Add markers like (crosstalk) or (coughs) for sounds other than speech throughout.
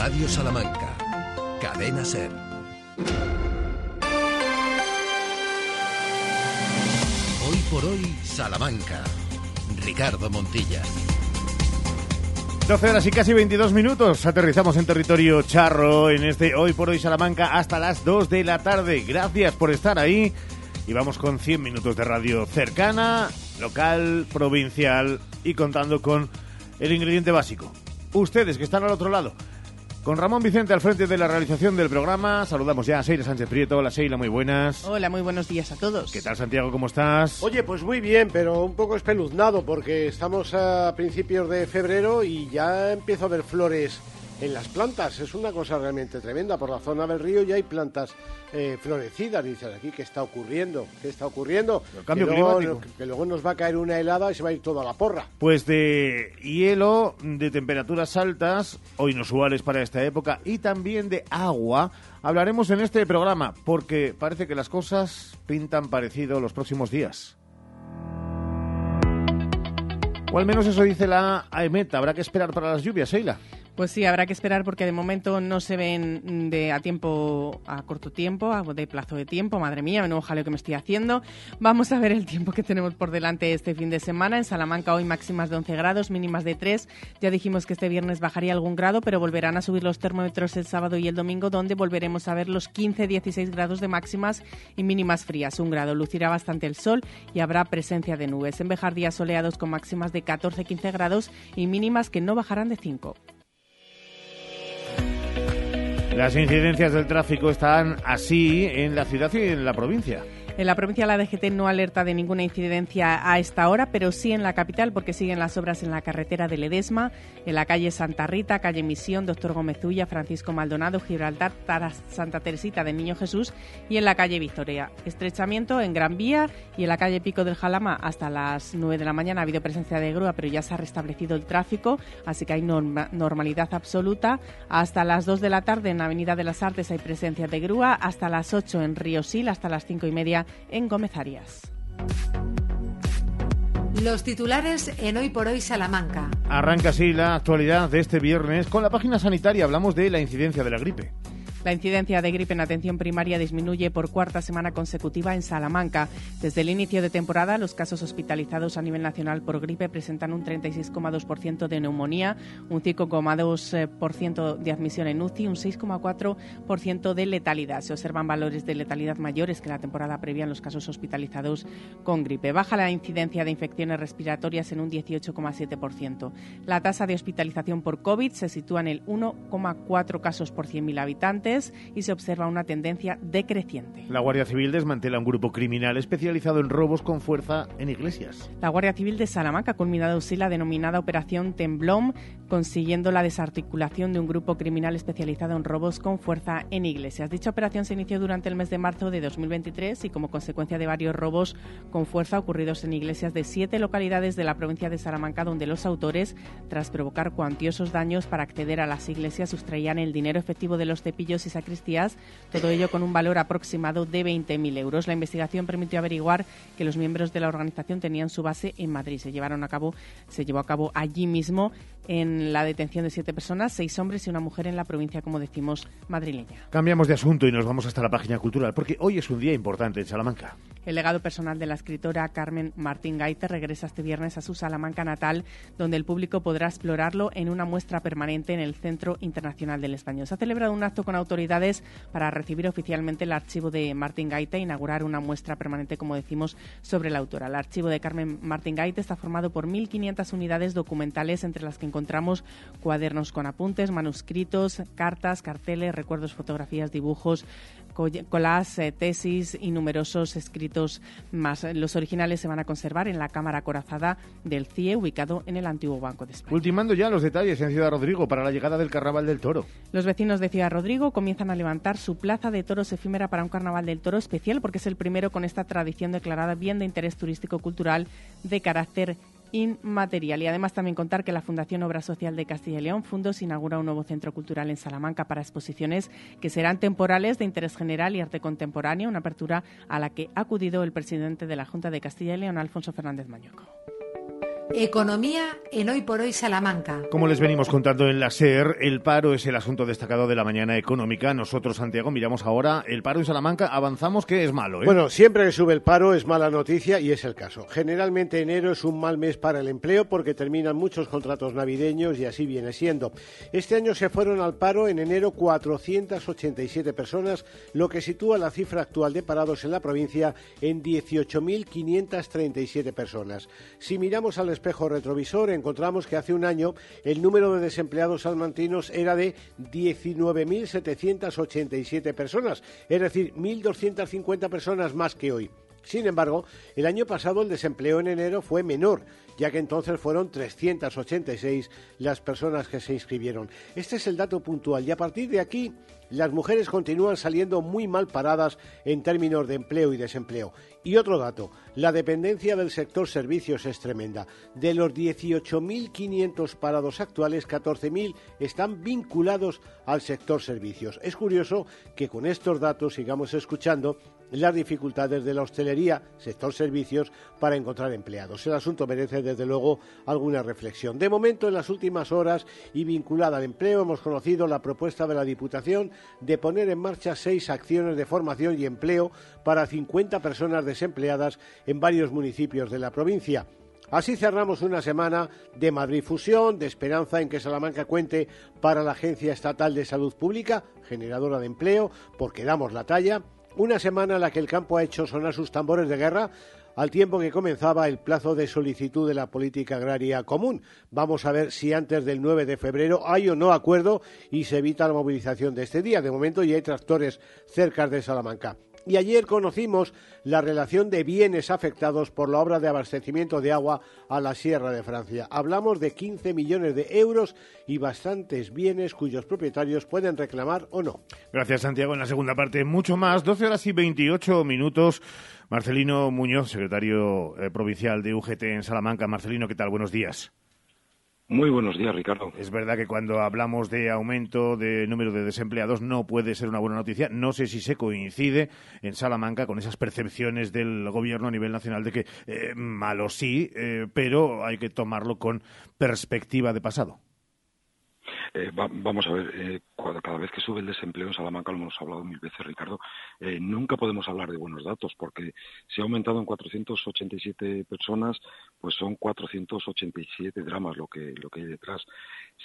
Radio Salamanca. Cadena Ser. Hoy por hoy, Salamanca. Ricardo Montilla. 12 horas y casi 22 minutos. Aterrizamos en territorio charro en este Hoy por Hoy Salamanca hasta las 2 de la tarde. Gracias por estar ahí. Y vamos con 100 minutos de radio cercana, local, provincial y contando con el ingrediente básico. Ustedes que están al otro lado. Con Ramón Vicente al frente de la realización del programa, saludamos ya a Seila Sánchez Prieto. Hola Seila, muy buenas. Hola, muy buenos días a todos. ¿Qué tal Santiago, cómo estás? Oye, pues muy bien, pero un poco espeluznado porque estamos a principios de febrero y ya empiezo a ver flores en las plantas. Es una cosa realmente tremenda. Por la zona del río ya hay plantas eh, florecidas. Dicen aquí, ¿qué está ocurriendo? ¿Qué está ocurriendo? El cambio que, luego, climático. que luego nos va a caer una helada y se va a ir toda la porra. Pues de hielo, de temperaturas altas o inusuales para esta época y también de agua hablaremos en este programa porque parece que las cosas pintan parecido los próximos días. O al menos eso dice la AEMET. Habrá que esperar para las lluvias, Sheila. Pues sí, habrá que esperar porque de momento no se ven de a tiempo, a corto tiempo, a de plazo de tiempo. Madre mía, menudo jaleo que me estoy haciendo. Vamos a ver el tiempo que tenemos por delante este fin de semana. En Salamanca hoy máximas de 11 grados, mínimas de 3. Ya dijimos que este viernes bajaría algún grado, pero volverán a subir los termómetros el sábado y el domingo, donde volveremos a ver los 15-16 grados de máximas y mínimas frías. Un grado lucirá bastante el sol y habrá presencia de nubes. En Bejar días soleados con máximas de 14-15 grados y mínimas que no bajarán de 5. Las incidencias del tráfico están así en la ciudad y en la provincia. En la provincia la DGT no alerta de ninguna incidencia a esta hora, pero sí en la capital porque siguen las obras en la carretera de Ledesma, en la calle Santa Rita, calle Misión, Doctor Gómez Ulla, Francisco Maldonado, Gibraltar, Santa Teresita de Niño Jesús y en la calle Victoria. Estrechamiento en Gran Vía y en la calle Pico del Jalama hasta las 9 de la mañana ha habido presencia de grúa, pero ya se ha restablecido el tráfico, así que hay norma- normalidad absoluta. Hasta las 2 de la tarde en Avenida de las Artes hay presencia de grúa, hasta las 8 en Río Sil, hasta las 5 y media en Gómez Arias. Los titulares en Hoy por Hoy Salamanca. Arranca así la actualidad de este viernes. Con la página sanitaria hablamos de la incidencia de la gripe. La incidencia de gripe en atención primaria disminuye por cuarta semana consecutiva en Salamanca. Desde el inicio de temporada, los casos hospitalizados a nivel nacional por gripe presentan un 36,2% de neumonía, un 5,2% de admisión en UCI, un 6,4% de letalidad. Se observan valores de letalidad mayores que la temporada previa en los casos hospitalizados con gripe. Baja la incidencia de infecciones respiratorias en un 18,7%. La tasa de hospitalización por COVID se sitúa en el 1,4 casos por 100.000 habitantes y se observa una tendencia decreciente. La Guardia Civil desmantela un grupo criminal especializado en robos con fuerza en iglesias. La Guardia Civil de Salamanca ha culminado así la denominada Operación Temblón, consiguiendo la desarticulación de un grupo criminal especializado en robos con fuerza en iglesias. Dicha operación se inició durante el mes de marzo de 2023 y como consecuencia de varios robos con fuerza ocurridos en iglesias de siete localidades de la provincia de Salamanca, donde los autores, tras provocar cuantiosos daños para acceder a las iglesias, sustraían el dinero efectivo de los cepillos y sacristías, todo ello con un valor aproximado de 20.000 euros. La investigación permitió averiguar que los miembros de la organización tenían su base en Madrid. Se llevaron a cabo, se llevó a cabo allí mismo en la detención de siete personas, seis hombres y una mujer en la provincia, como decimos, madrileña. Cambiamos de asunto y nos vamos hasta la página cultural, porque hoy es un día importante en Salamanca. El legado personal de la escritora Carmen Martín Gaite regresa este viernes a su Salamanca natal, donde el público podrá explorarlo en una muestra permanente en el Centro Internacional del Español. Se ha celebrado un acto con autoridades para recibir oficialmente el archivo de Martín Gaite e inaugurar una muestra permanente, como decimos, sobre la autora. El archivo de Carmen Martín Gaite está formado por 1.500 unidades documentales, entre las que encontramos cuadernos con apuntes, manuscritos, cartas, carteles, recuerdos, fotografías, dibujos, colas, eh, tesis y numerosos escritos más. Los originales se van a conservar en la Cámara Acorazada del CIE, ubicado en el antiguo Banco de España. Ultimando ya los detalles en Ciudad Rodrigo para la llegada del Carnaval del Toro. Los vecinos de Ciudad Rodrigo comienzan a levantar su plaza de toros efímera para un Carnaval del Toro especial porque es el primero con esta tradición declarada bien de interés turístico-cultural de carácter inmaterial. Y además también contar que la Fundación Obra Social de Castilla y León Fundos inaugura un nuevo centro cultural en Salamanca para exposiciones que serán temporales de interés general y arte contemporáneo, una apertura a la que ha acudido el presidente de la Junta de Castilla y León, Alfonso Fernández Mañoco. Economía en Hoy por Hoy Salamanca. Como les venimos contando en la SER, el paro es el asunto destacado de la mañana económica. Nosotros, Santiago, miramos ahora el paro en Salamanca, avanzamos que es malo. ¿eh? Bueno, siempre que sube el paro es mala noticia y es el caso. Generalmente enero es un mal mes para el empleo porque terminan muchos contratos navideños y así viene siendo. Este año se fueron al paro en enero 487 personas, lo que sitúa la cifra actual de parados en la provincia en 18.537 personas. Si miramos al espejo retrovisor encontramos que hace un año el número de desempleados salmantinos era de 19.787 personas, es decir, 1.250 personas más que hoy. Sin embargo, el año pasado el desempleo en enero fue menor, ya que entonces fueron 386 las personas que se inscribieron. Este es el dato puntual y a partir de aquí las mujeres continúan saliendo muy mal paradas en términos de empleo y desempleo. Y otro dato, la dependencia del sector servicios es tremenda. De los 18.500 parados actuales, 14.000 están vinculados al sector servicios. Es curioso que con estos datos sigamos escuchando las dificultades de la hostelería, sector servicios, para encontrar empleados. El asunto merece, desde luego, alguna reflexión. De momento, en las últimas horas y vinculada al empleo, hemos conocido la propuesta de la Diputación de poner en marcha seis acciones de formación y empleo para 50 personas desempleadas en varios municipios de la provincia. Así cerramos una semana de Madrid Fusión, de esperanza en que Salamanca cuente para la Agencia Estatal de Salud Pública, generadora de empleo, porque damos la talla. Una semana en la que el campo ha hecho sonar sus tambores de guerra al tiempo que comenzaba el plazo de solicitud de la política agraria común. Vamos a ver si antes del 9 de febrero hay o no acuerdo y se evita la movilización de este día. De momento ya hay tractores cerca de Salamanca. Y ayer conocimos la relación de bienes afectados por la obra de abastecimiento de agua a la Sierra de Francia. Hablamos de 15 millones de euros y bastantes bienes cuyos propietarios pueden reclamar o no. Gracias, Santiago. En la segunda parte, mucho más. 12 horas y 28 minutos. Marcelino Muñoz, secretario eh, provincial de UGT en Salamanca. Marcelino, ¿qué tal? Buenos días. Muy buenos días, Ricardo. Es verdad que cuando hablamos de aumento de número de desempleados no puede ser una buena noticia. No sé si se coincide en Salamanca con esas percepciones del gobierno a nivel nacional de que eh, malo sí, eh, pero hay que tomarlo con perspectiva de pasado. Eh, vamos a ver, eh, cada vez que sube el desempleo en Salamanca, lo hemos hablado mil veces, Ricardo, eh, nunca podemos hablar de buenos datos, porque si ha aumentado en 487 personas, pues son 487 dramas lo que, lo que hay detrás.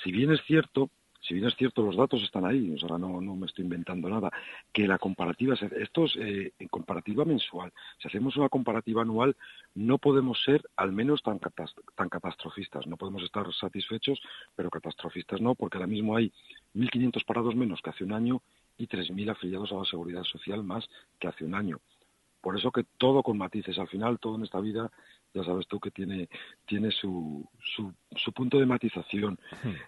Si bien es cierto si bien es cierto, los datos están ahí, o sea, no, no me estoy inventando nada, que la comparativa, esto es eh, en comparativa mensual, si hacemos una comparativa anual, no podemos ser al menos tan, tan catastrofistas, no podemos estar satisfechos, pero catastrofistas no, porque ahora mismo hay 1.500 parados menos que hace un año y 3.000 afiliados a la seguridad social más que hace un año. Por eso que todo con matices, al final todo en esta vida ya sabes tú que tiene, tiene su, su, su punto de matización.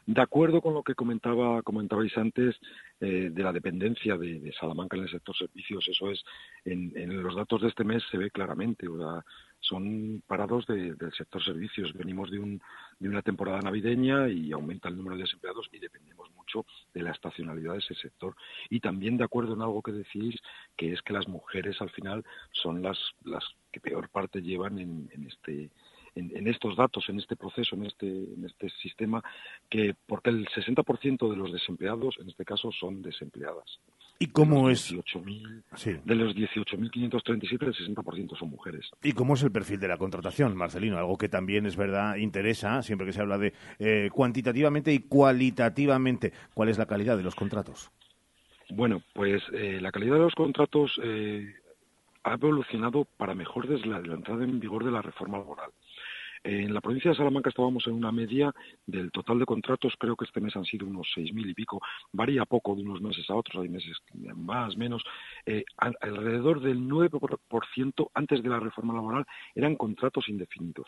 De acuerdo con lo que comentaba, comentabais antes eh, de la dependencia de, Salamanca en el sector servicios, eso es, en, en, los datos de este mes se ve claramente, o sea, son parados del sector servicios. Venimos de, un, de una temporada navideña y aumenta el número de desempleados y dependemos mucho de la estacionalidad de ese sector. Y también de acuerdo en algo que decís, que es que las mujeres al final son las, las que peor parte llevan en, este estos datos, en este proceso, en este, en este sistema, que porque el 60% de los desempleados, en este caso, son desempleadas. ¿Y cómo es? De los 18.537, el 60% son mujeres. ¿Y cómo es el perfil de la contratación, Marcelino? Algo que también es verdad, interesa, siempre que se habla de eh, cuantitativamente y cualitativamente. ¿Cuál es la calidad de los contratos? Bueno, pues eh, la calidad de los contratos eh, ha evolucionado para mejor desde la, entrada en vigor de la reforma laboral. En la provincia de Salamanca estábamos en una media del total de contratos, creo que este mes han sido unos 6.000 y pico, varía poco de unos meses a otros, hay meses más, menos, eh, alrededor del 9% antes de la reforma laboral eran contratos indefinidos.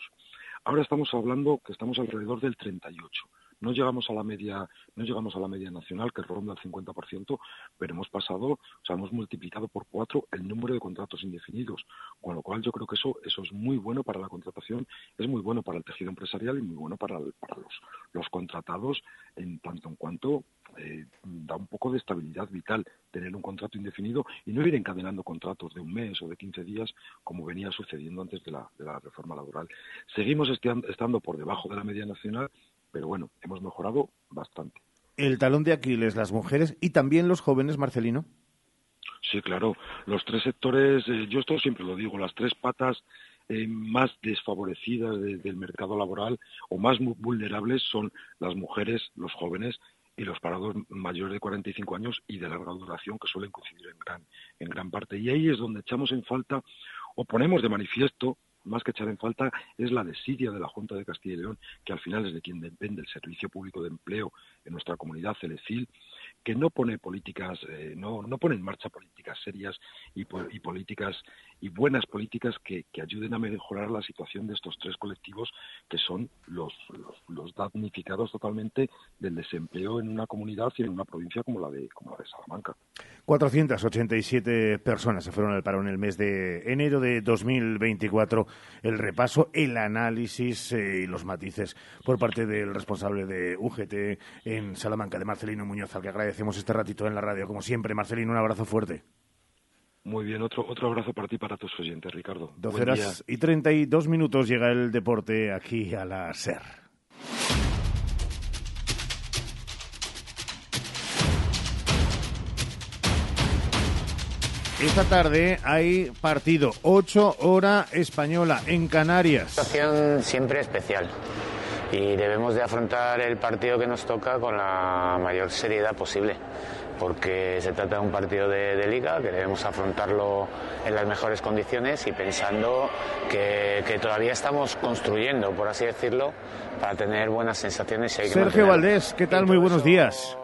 Ahora estamos hablando que estamos alrededor del 38. No llegamos a la media, no llegamos a la media nacional que ronda el 50%, pero hemos pasado, o sea, hemos multiplicado por cuatro el número de contratos indefinidos, con lo cual yo creo que eso, eso es muy bueno para la contratación, es muy bueno para el tejido empresarial y muy bueno para, para los, los contratados en tanto en cuanto eh, da un poco de estabilidad vital tener un contrato indefinido y no ir encadenando contratos de un mes o de 15 días como venía sucediendo antes de la, de la reforma laboral. Seguimos estando por debajo de la media nacional, pero bueno, hemos mejorado bastante. El talón de Aquiles, las mujeres y también los jóvenes, Marcelino. Sí, claro. Los tres sectores, eh, yo esto siempre lo digo, las tres patas eh, más desfavorecidas del mercado laboral o más vulnerables son las mujeres, los jóvenes y los parados mayores de 45 años y de larga duración que suelen coincidir en gran, en gran parte. Y ahí es donde echamos en falta o ponemos de manifiesto más que echar en falta, es la desidia de la Junta de Castilla y León, que al final es de quien depende el Servicio Público de Empleo en nuestra comunidad, Celecil, que no pone políticas, eh, no, no pone en marcha políticas serias y, políticas y buenas políticas que, que, ayuden a mejorar la situación de estos tres colectivos que son los, los, damnificados totalmente del desempleo en una comunidad y en una provincia como la de, como la de Salamanca. 487 personas se fueron al paro en el mes de enero de 2024. El repaso, el análisis eh, y los matices por parte del responsable de UGT en Salamanca, de Marcelino Muñoz, al que agradecemos este ratito en la radio. Como siempre, Marcelino, un abrazo fuerte. Muy bien, otro, otro abrazo para ti y para tus oyentes, Ricardo. 12 horas y 32 minutos llega el deporte aquí a la SER. Esta tarde hay partido, 8 hora española en Canarias. Situación siempre especial y debemos de afrontar el partido que nos toca con la mayor seriedad posible porque se trata de un partido de, liga que debemos afrontarlo en las mejores condiciones y pensando que, todavía estamos construyendo, por así decirlo, para tener buenas sensaciones. Sergio Valdés, ¿qué tal? Muy buenos días.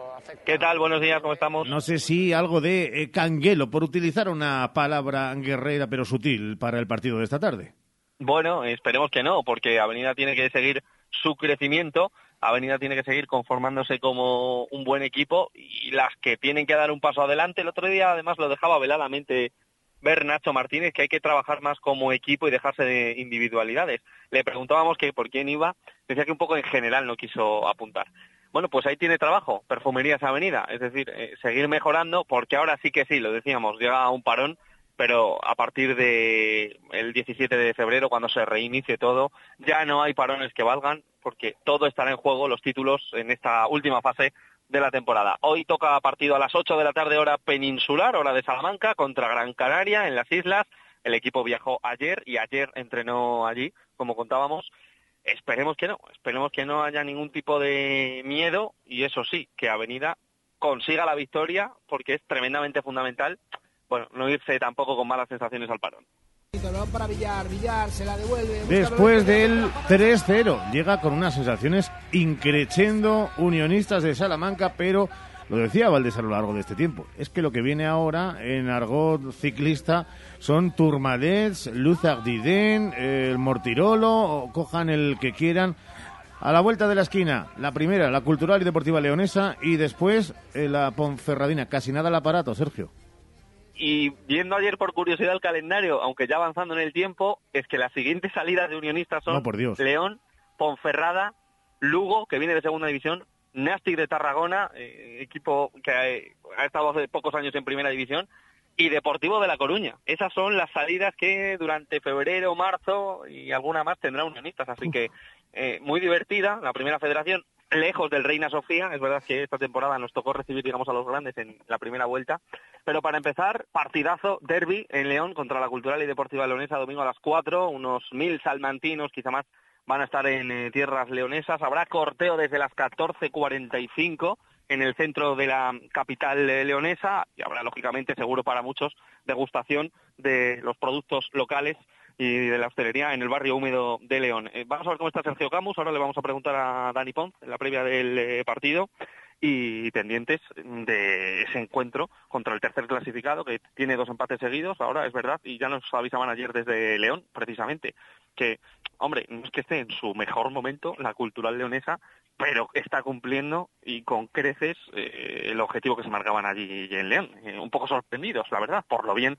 ¿Qué tal? Buenos días, ¿cómo estamos? No sé si algo de eh, canguelo, por utilizar una palabra guerrera pero sutil para el partido de esta tarde. Bueno, esperemos que no, porque Avenida tiene que seguir su crecimiento Avenida tiene que seguir conformándose como un buen equipo y las que tienen que dar un paso adelante. El otro día además lo dejaba veladamente ver Nacho Martínez que hay que trabajar más como equipo y dejarse de individualidades. Le preguntábamos que por quién iba, decía que un poco en general no quiso apuntar. Bueno, pues ahí tiene trabajo, Perfumerías Avenida, es decir, eh, seguir mejorando porque ahora sí que sí, lo decíamos, llega un parón pero a partir de el 17 de febrero, cuando se reinicie todo, ya no hay parones que valgan, porque todo estará en juego, los títulos en esta última fase de la temporada. Hoy toca partido a las 8 de la tarde hora peninsular, hora de Salamanca, contra Gran Canaria en las islas. El equipo viajó ayer y ayer entrenó allí, como contábamos. Esperemos que no, esperemos que no haya ningún tipo de miedo y eso sí, que Avenida consiga la victoria porque es tremendamente fundamental bueno, no irse tampoco con malas sensaciones al parón. Después del 3-0, llega con unas sensaciones increchendo unionistas de Salamanca, pero lo decía Valdés a lo largo de este tiempo, es que lo que viene ahora en argot ciclista son Turmalets, Luz Ardiden, el Mortirolo, cojan el que quieran. A la vuelta de la esquina, la primera, la Cultural y Deportiva Leonesa, y después eh, la Ponferradina. Casi nada el aparato, Sergio. Y viendo ayer por curiosidad el calendario, aunque ya avanzando en el tiempo, es que las siguientes salidas de unionistas son León, Ponferrada, Lugo, que viene de segunda división, Nastic de Tarragona, eh, equipo que ha, estado hace pocos años en primera división, y Deportivo de La Coruña. Esas son las salidas que durante febrero, marzo y alguna más tendrá unionistas. Así que eh, muy divertida la primera federación lejos del Reina Sofía. Es verdad que esta temporada nos tocó recibir, digamos, a los grandes en la primera vuelta. Pero para empezar, partidazo, derby en León contra la Cultural y Deportiva Leonesa, domingo a las 4. Unos mil salmantinos, quizá más, van a estar en eh, tierras leonesas. Habrá corteo desde las 14.45 en el centro de la capital eh, leonesa y habrá, lógicamente, seguro para muchos, degustación de los productos locales y de la hostelería en el barrio húmedo de León. Eh, vamos a ver cómo está Sergio Camus, ahora le vamos a preguntar a Dani Pons en la previa del partido y pendientes de ese encuentro contra el tercer clasificado que tiene dos empates seguidos, ahora es verdad, y ya nos avisaban ayer desde León, precisamente, que, hombre, no es que esté en su mejor momento la cultural leonesa, pero está cumpliendo y con creces eh, el objetivo que se marcaban allí en León. un poco sorprendidos, la verdad, por lo bien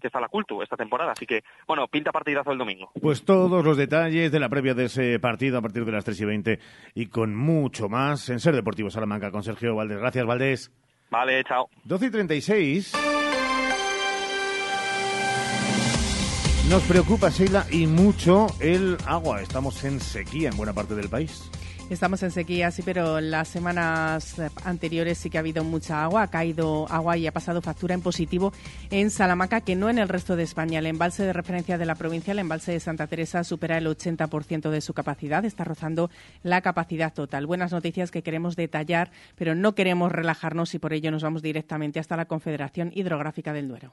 que está la Cultu esta temporada. Así que, bueno, pinta partidazo el domingo. Pues todos los detalles de la previa de ese partido a partir de las 3 y 20 y con mucho más en Ser Deportivo Salamanca con Sergio Valdés. Gracias, Valdés. Vale, chao. 12 y 36. Nos preocupa, Sheila, y mucho el agua. Estamos en sequía en buena parte del país. Estamos en sequía, sí, pero las semanas anteriores sí que ha habido mucha agua, ha caído agua y ha pasado factura en positivo en Salamanca, que no en el resto de España. El embalse de referencia de la provincia, el embalse de Santa Teresa, supera el 80% de su capacidad, está rozando la capacidad total. Buenas noticias que queremos detallar, pero no queremos relajarnos y por ello nos vamos directamente hasta la Confederación Hidrográfica del Duero.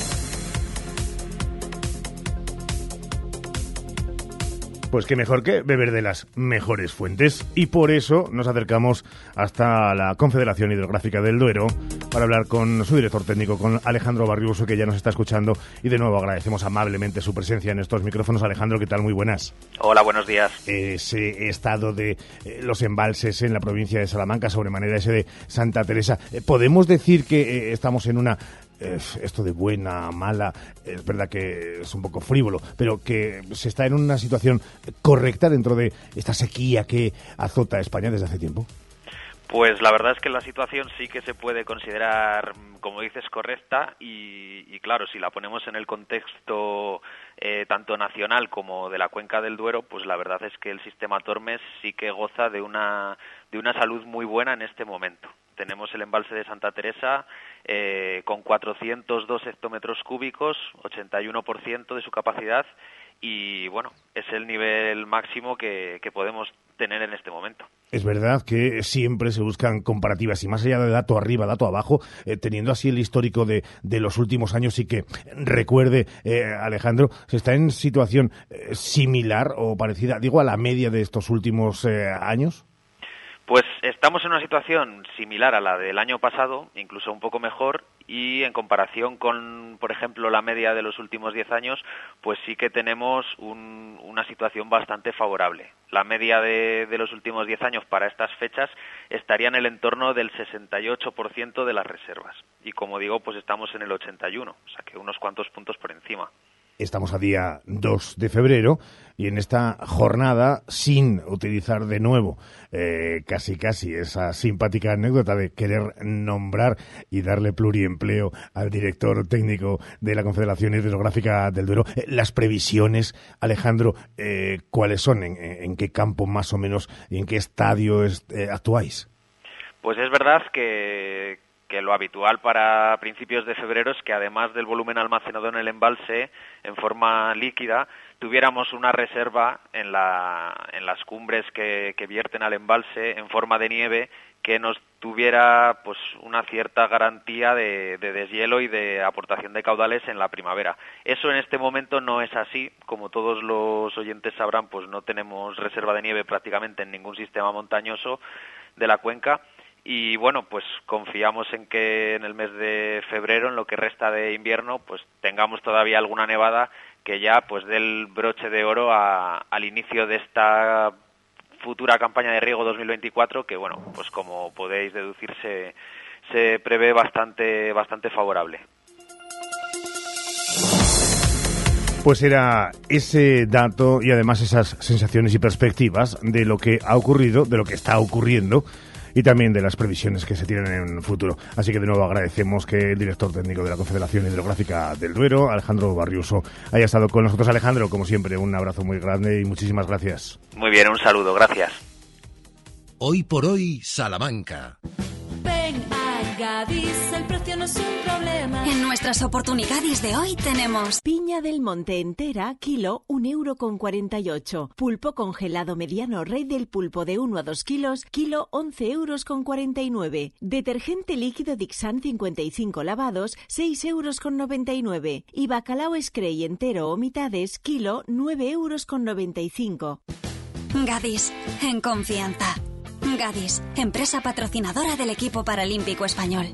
Pues qué mejor que beber de las mejores fuentes. Y por eso nos acercamos hasta la Confederación Hidrográfica del Duero para hablar con su director técnico, con Alejandro Barriuso, que ya nos está escuchando. Y de nuevo agradecemos amablemente su presencia en estos micrófonos. Alejandro, ¿qué tal? Muy buenas. Hola, buenos días. Ese estado de eh, los embalses en la provincia de Salamanca, sobremanera ese de Santa Teresa. Eh, ¿Podemos decir que eh, estamos en una esto de buena, mala, es verdad que es un poco frívolo, pero que se está en una situación correcta dentro de esta sequía que azota España desde hace tiempo? Pues la verdad es que la situación sí que se puede considerar, como dices, correcta y, claro, si la ponemos en el contexto eh, tanto nacional como de la cuenca del Duero, pues la verdad es que el sistema Tormes sí que goza de una, de una salud muy buena en este momento. Tenemos el embalse de Santa Teresa eh, con 402 hectómetros cúbicos, 81% de su capacidad y bueno, es el nivel máximo que, podemos tener en este momento. Es verdad que siempre se buscan comparativas y más allá de dato arriba, dato abajo, eh, teniendo así el histórico de, de, los últimos años y que recuerde, eh, Alejandro, se está en situación similar o parecida, digo, a la media de estos últimos años. Pues estamos en una situación similar a la del año pasado, incluso un poco mejor, y en comparación con, por ejemplo, la media de los últimos 10 años, pues sí que tenemos una situación bastante favorable. La media de, de los últimos 10 años para estas fechas estaría en el entorno del 68% de las reservas. Y como digo, pues estamos en el 81, o sea que unos cuantos puntos por encima. Estamos a día 2 de febrero y en esta jornada, sin utilizar de nuevo eh, casi casi esa simpática anécdota de querer nombrar y darle pluriempleo al director técnico de la Confederación Hidrográfica del Duero, eh, las previsiones, Alejandro, eh, ¿cuáles son? ¿En, qué campo más o menos en qué estadio actuáis? Pues es verdad que, que lo habitual para principios de febrero es que además del volumen almacenado en el embalse en forma líquida, tuviéramos una reserva en, la, en las cumbres que, vierten al embalse en forma de nieve que nos tuviera pues una cierta garantía de, de, deshielo y de aportación de caudales en la primavera. Eso en este momento no es así, como todos los oyentes sabrán, pues no tenemos reserva de nieve prácticamente en ningún sistema montañoso de la cuenca y bueno, pues confiamos en que en el mes de febrero, en lo que resta de invierno, pues tengamos todavía alguna nevada que ya pues dé el broche de oro al inicio de esta futura campaña de riego 2024 que bueno, pues como podéis deducir se, se prevé bastante bastante favorable. Pues era ese dato y además esas sensaciones y perspectivas de lo que ha ocurrido, de lo que está ocurriendo y también de las previsiones que se tienen en el futuro. Así que de nuevo agradecemos que el director técnico de la Confederación Hidrográfica del Duero, Alejandro Barriuso, haya estado con nosotros. Alejandro, como siempre, un abrazo muy grande y muchísimas gracias. Muy bien, un saludo, gracias. Hoy por hoy, Salamanca. Gadis, el precio no es un problema. En nuestras oportunidades de hoy tenemos piña del monte entera, kilo, un euro con 48. Pulpo congelado mediano rey del pulpo de 1 a 2 kilos, kilo 11 euros con 49. Detergente líquido Dixan 55 lavados, 6 euros con 99. Y bacalao Scray entero o mitades, kilo 9 euros con 95. Gadis, en confianza. Gadis, empresa patrocinadora del equipo paralímpico español.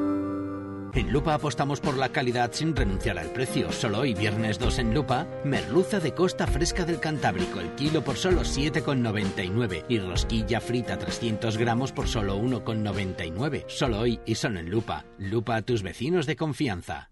En Lupa apostamos por la calidad sin renunciar al precio. Solo hoy, viernes 2 en Lupa, merluza de costa fresca del Cantábrico, el kilo por solo 7,99 y rosquilla frita 300 gramos por solo 1,99. Solo hoy y solo en Lupa. Lupa a tus vecinos de confianza.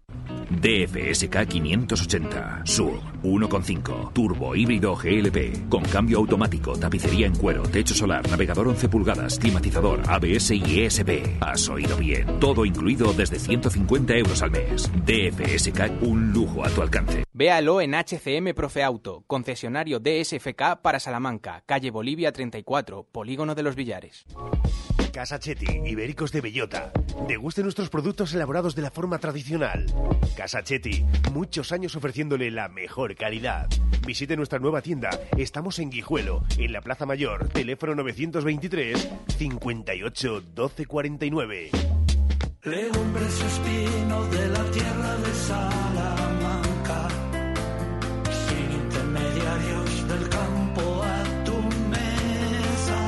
DFSK 580 Sur 1.5 Turbo híbrido GLP con cambio automático, tapicería en cuero, techo solar, navegador 11 pulgadas, climatizador, ABS y ESP. Has oído bien. Todo incluido desde 150 euros al mes. DFSK, un lujo a tu alcance. Véalo en HCM Profe Auto, concesionario DSFK para Salamanca, calle Bolivia 34, Polígono de los Villares. Casa Chetti, Ibéricos de Bellota. Deguste nuestros productos elaborados de la forma tradicional. Casa Chetti, muchos años ofreciéndole la mejor calidad. Visite nuestra nueva tienda. Estamos en Guijuelo, en la Plaza Mayor. Teléfono 923 58 12 49. Legumbres espino de la tierra de Salamanca, sin intermediarios del campo a tu mesa.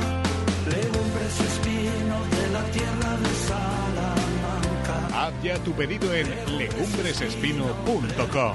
Legumbres espino de la tierra de Salamanca. Haz ya tu pedido en legumbresespino.com.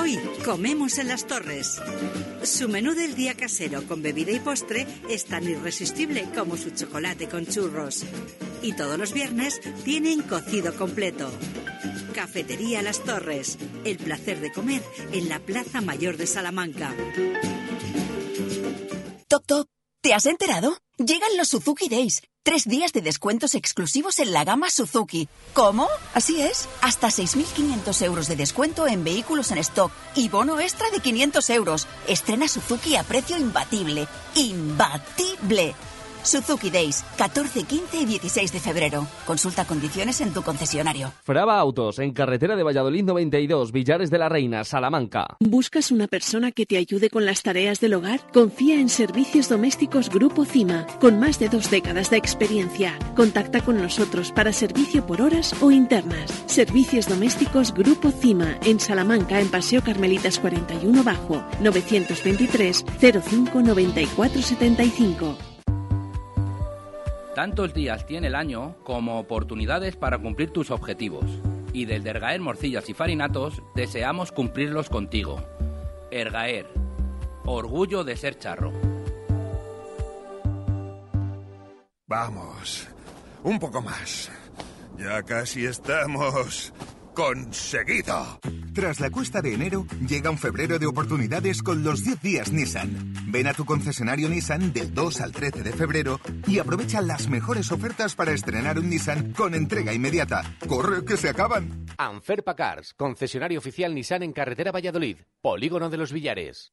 Hoy comemos en las torres. Su menú del día casero con bebida y postre es tan irresistible como su chocolate con churros. Y todos los viernes tienen cocido completo. Cafetería Las Torres. El placer de comer en la Plaza Mayor de Salamanca. Top Top, ¿te has enterado? Llegan los Suzuki Days. Tres días de descuentos exclusivos en la gama Suzuki. ¿Cómo? Así es. Hasta 6.500 euros de descuento en vehículos en stock y bono extra de 500 euros. Estrena Suzuki a precio imbatible. ¡Imbatible! Suzuki Days, 14, 15 y 16 de febrero. Consulta condiciones en tu concesionario. Fraba Autos, en carretera de Valladolid 92, Villares de la Reina, Salamanca. ¿Buscas una persona que te ayude con las tareas del hogar? Confía en Servicios Domésticos Grupo CIMA, con más de dos décadas de experiencia. Contacta con nosotros para servicio por horas o internas. Servicios Domésticos Grupo CIMA, en Salamanca, en Paseo Carmelitas 41 Bajo, 923 05 94 75. Tantos días tiene el año como oportunidades para cumplir tus objetivos. Y desde Ergaer Morcillas y Farinatos deseamos cumplirlos contigo. Ergaer, orgullo de ser charro. Vamos, un poco más. Ya casi estamos conseguido. Tras la cuesta de enero, llega un febrero de oportunidades con los 10 días Nissan. Ven a tu concesionario Nissan del 2 al 13 de febrero y aprovecha las mejores ofertas para estrenar un Nissan con entrega inmediata. ¡Corre, que se acaban! Anferpa Cars, concesionario oficial Nissan en carretera Valladolid, Polígono de los Villares.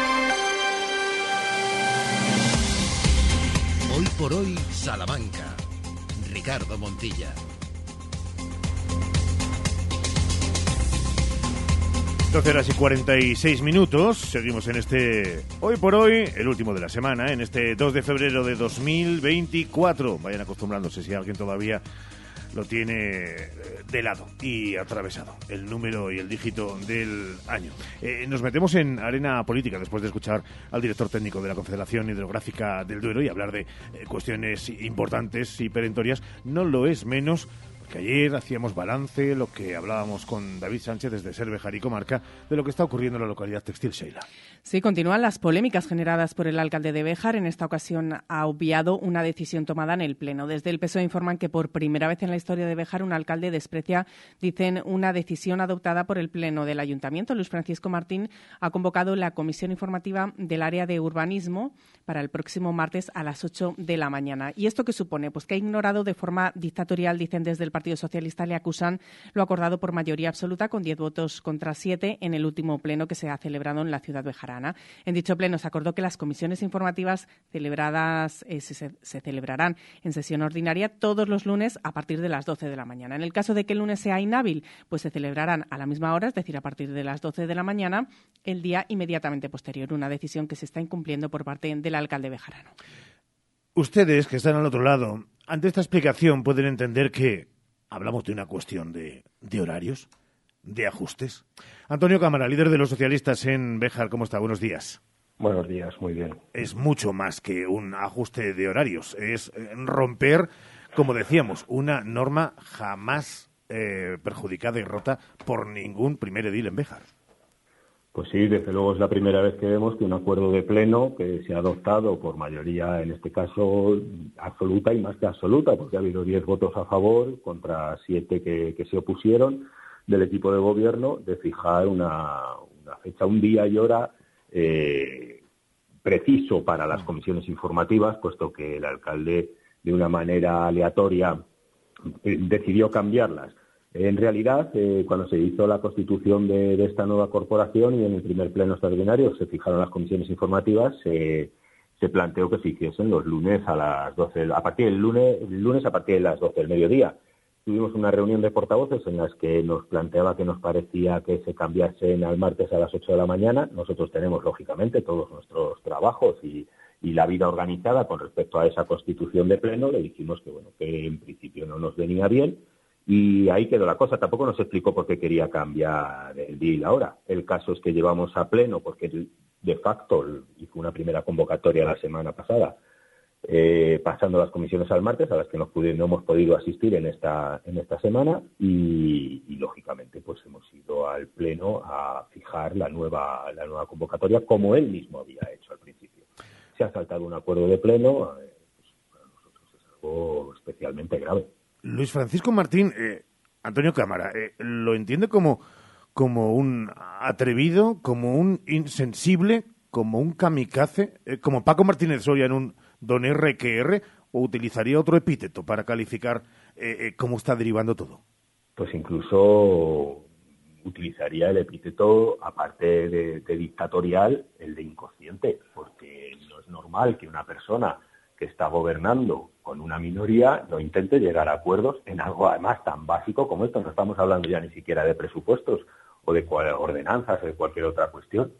Hoy por hoy, Salamanca. Ricardo Montilla. 12 horas y 46 minutos. Seguimos en este hoy por hoy, el último de la semana, en este 2 de febrero de 2024. Vayan acostumbrándose si alguien todavía lo tiene eh, de lado y atravesado, el número y el dígito del año. Eh, nos metemos en arena política después de escuchar al director técnico de la Confederación Hidrográfica del Duero y hablar de eh, cuestiones importantes y perentorias. No lo es menos que ayer hacíamos balance, lo que hablábamos con David Sánchez desde Cervejar y Comarca, de lo que está ocurriendo en la localidad textil Sheila. Sí, continúan las polémicas generadas por el alcalde de Béjar. En esta ocasión ha obviado una decisión tomada en el Pleno. Desde el PSOE informan que por primera vez en la historia de Béjar un alcalde desprecia, dicen, una decisión adoptada por el Pleno del Ayuntamiento. Luis Francisco Martín ha convocado la comisión informativa del área de urbanismo para el próximo martes a las 8 de la mañana. ¿Y esto qué supone? Pues que ha ignorado de forma dictatorial, dicen desde el Partido Socialista, le acusan lo acordado por mayoría absoluta con 10 votos contra 7 en el último pleno que se ha celebrado en la ciudad bejarana. En dicho pleno se acordó que las comisiones informativas celebradas eh, se, se, celebrarán en sesión ordinaria todos los lunes a partir de las 12 de la mañana. En el caso de que el lunes sea inhábil, pues se celebrarán a la misma hora, es decir, a partir de las 12 de la mañana, el día inmediatamente posterior. Una decisión que se está incumpliendo por parte del alcalde bejarano. Ustedes que están al otro lado, ante esta explicación pueden entender que hablamos de una cuestión de, de horarios de ajustes. Antonio Cámara, líder de los socialistas en Béjar, ¿cómo está? Buenos días. Buenos días, muy bien. Es mucho más que un ajuste de horarios, es eh, romper, como decíamos, una norma jamás eh, perjudicada y rota por ningún primer edil en Béjar. Pues sí, desde luego es la primera vez que vemos que un acuerdo de pleno que se ha adoptado por mayoría, en este caso absoluta y más que absoluta, porque ha habido diez votos a favor contra siete que se opusieron, del equipo de gobierno de fijar una, fecha, un día y hora eh, preciso para las comisiones informativas, puesto que el alcalde de una manera aleatoria decidió cambiarlas. En realidad, eh, cuando se hizo la constitución de, esta nueva corporación y en el primer pleno extraordinario se fijaron las comisiones informativas, se planteó que se hiciesen los lunes a las 12, a partir del lunes, lunes a partir de las 12 del mediodía tuvimos una reunión de portavoces en las que nos planteaba que nos parecía que se cambiasen al martes a las 8 de la mañana. Nosotros tenemos, lógicamente, todos nuestros trabajos y, la vida organizada con respecto a esa constitución de pleno. Le dijimos que, bueno, que en principio no nos venía bien. Y ahí quedó la cosa. Tampoco nos explicó por qué quería cambiar el día y la hora. El caso es que llevamos a pleno, porque de facto hizo una primera convocatoria la semana pasada eh, pasando las comisiones al martes, a las que no, hemos podido asistir en esta, en esta semana, y, lógicamente pues hemos ido al Pleno a fijar la nueva, la nueva convocatoria, como él mismo había hecho al principio. Se ha saltado un acuerdo de Pleno, eh, pues, para nosotros es algo especialmente grave. Luis Francisco Martín, eh, Antonio Cámara, ¿lo entiende como, como un atrevido, como un insensible, como un kamikaze, como Paco Martínez Soria en un don RQR o utilizaría otro epíteto para calificar eh, eh, cómo está derivando todo? Pues incluso utilizaría el epíteto, aparte de, dictatorial, el de inconsciente, porque no es normal que una persona que está gobernando con una minoría no intente llegar a acuerdos en algo además tan básico como esto. No estamos hablando ya ni siquiera de presupuestos o de ordenanzas o de cualquier otra cuestión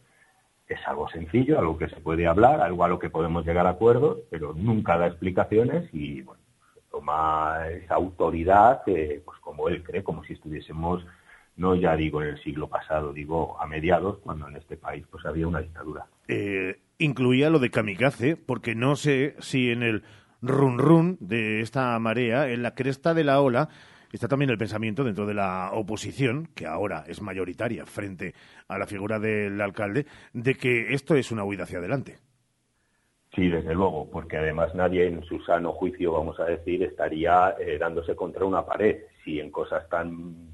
es algo sencillo, algo que se puede hablar, algo a lo que podemos llegar a acuerdos, pero nunca da explicaciones y bueno, toma esa autoridad, eh, pues como él cree, como si estuviésemos, no ya digo en el siglo pasado, digo a mediados, cuando en este país pues había una dictadura. Eh, incluía lo de kamikaze, porque no sé si en el run run de esta marea, en la cresta de la ola, está también el pensamiento dentro de la oposición, que ahora es mayoritaria frente a la figura del alcalde, de que esto es una huida hacia adelante. Sí, desde luego, porque además nadie en su sano juicio, vamos a decir, estaría eh, dándose contra una pared. Si en cosas tan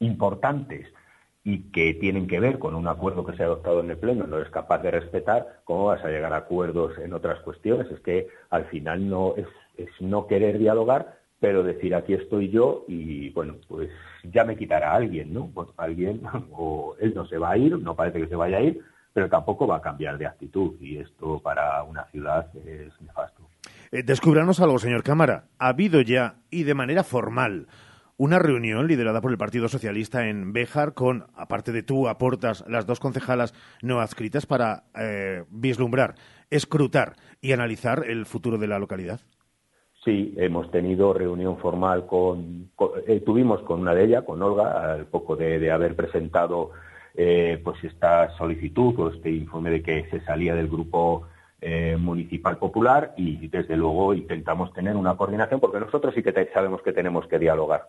importantes y que tienen que ver con un acuerdo que se ha adoptado en el Pleno, no eres capaz de respetar, ¿cómo vas a llegar a acuerdos en otras cuestiones? Es que al final no es, no querer dialogar, pero decir aquí estoy yo y bueno, pues ya me quitará alguien, ¿no? Pues alguien, (laughs) o él no se va a ir, no parece que se vaya a ir, pero tampoco va a cambiar de actitud y esto para una ciudad es nefasto. Eh, descúbranos algo, señor Cámara. ¿Ha habido ya, y de manera formal, una reunión liderada por el Partido Socialista en Béjar con, aparte de tú, aportas las dos concejalas no adscritas para eh, vislumbrar, escrutar y analizar el futuro de la localidad? Sí, hemos tenido reunión formal con, eh, tuvimos con una de ellas, con Olga, al poco de, haber presentado eh, pues esta solicitud o este informe de que se salía del grupo municipal popular y desde luego intentamos tener una coordinación porque nosotros sí que sabemos que tenemos que dialogar.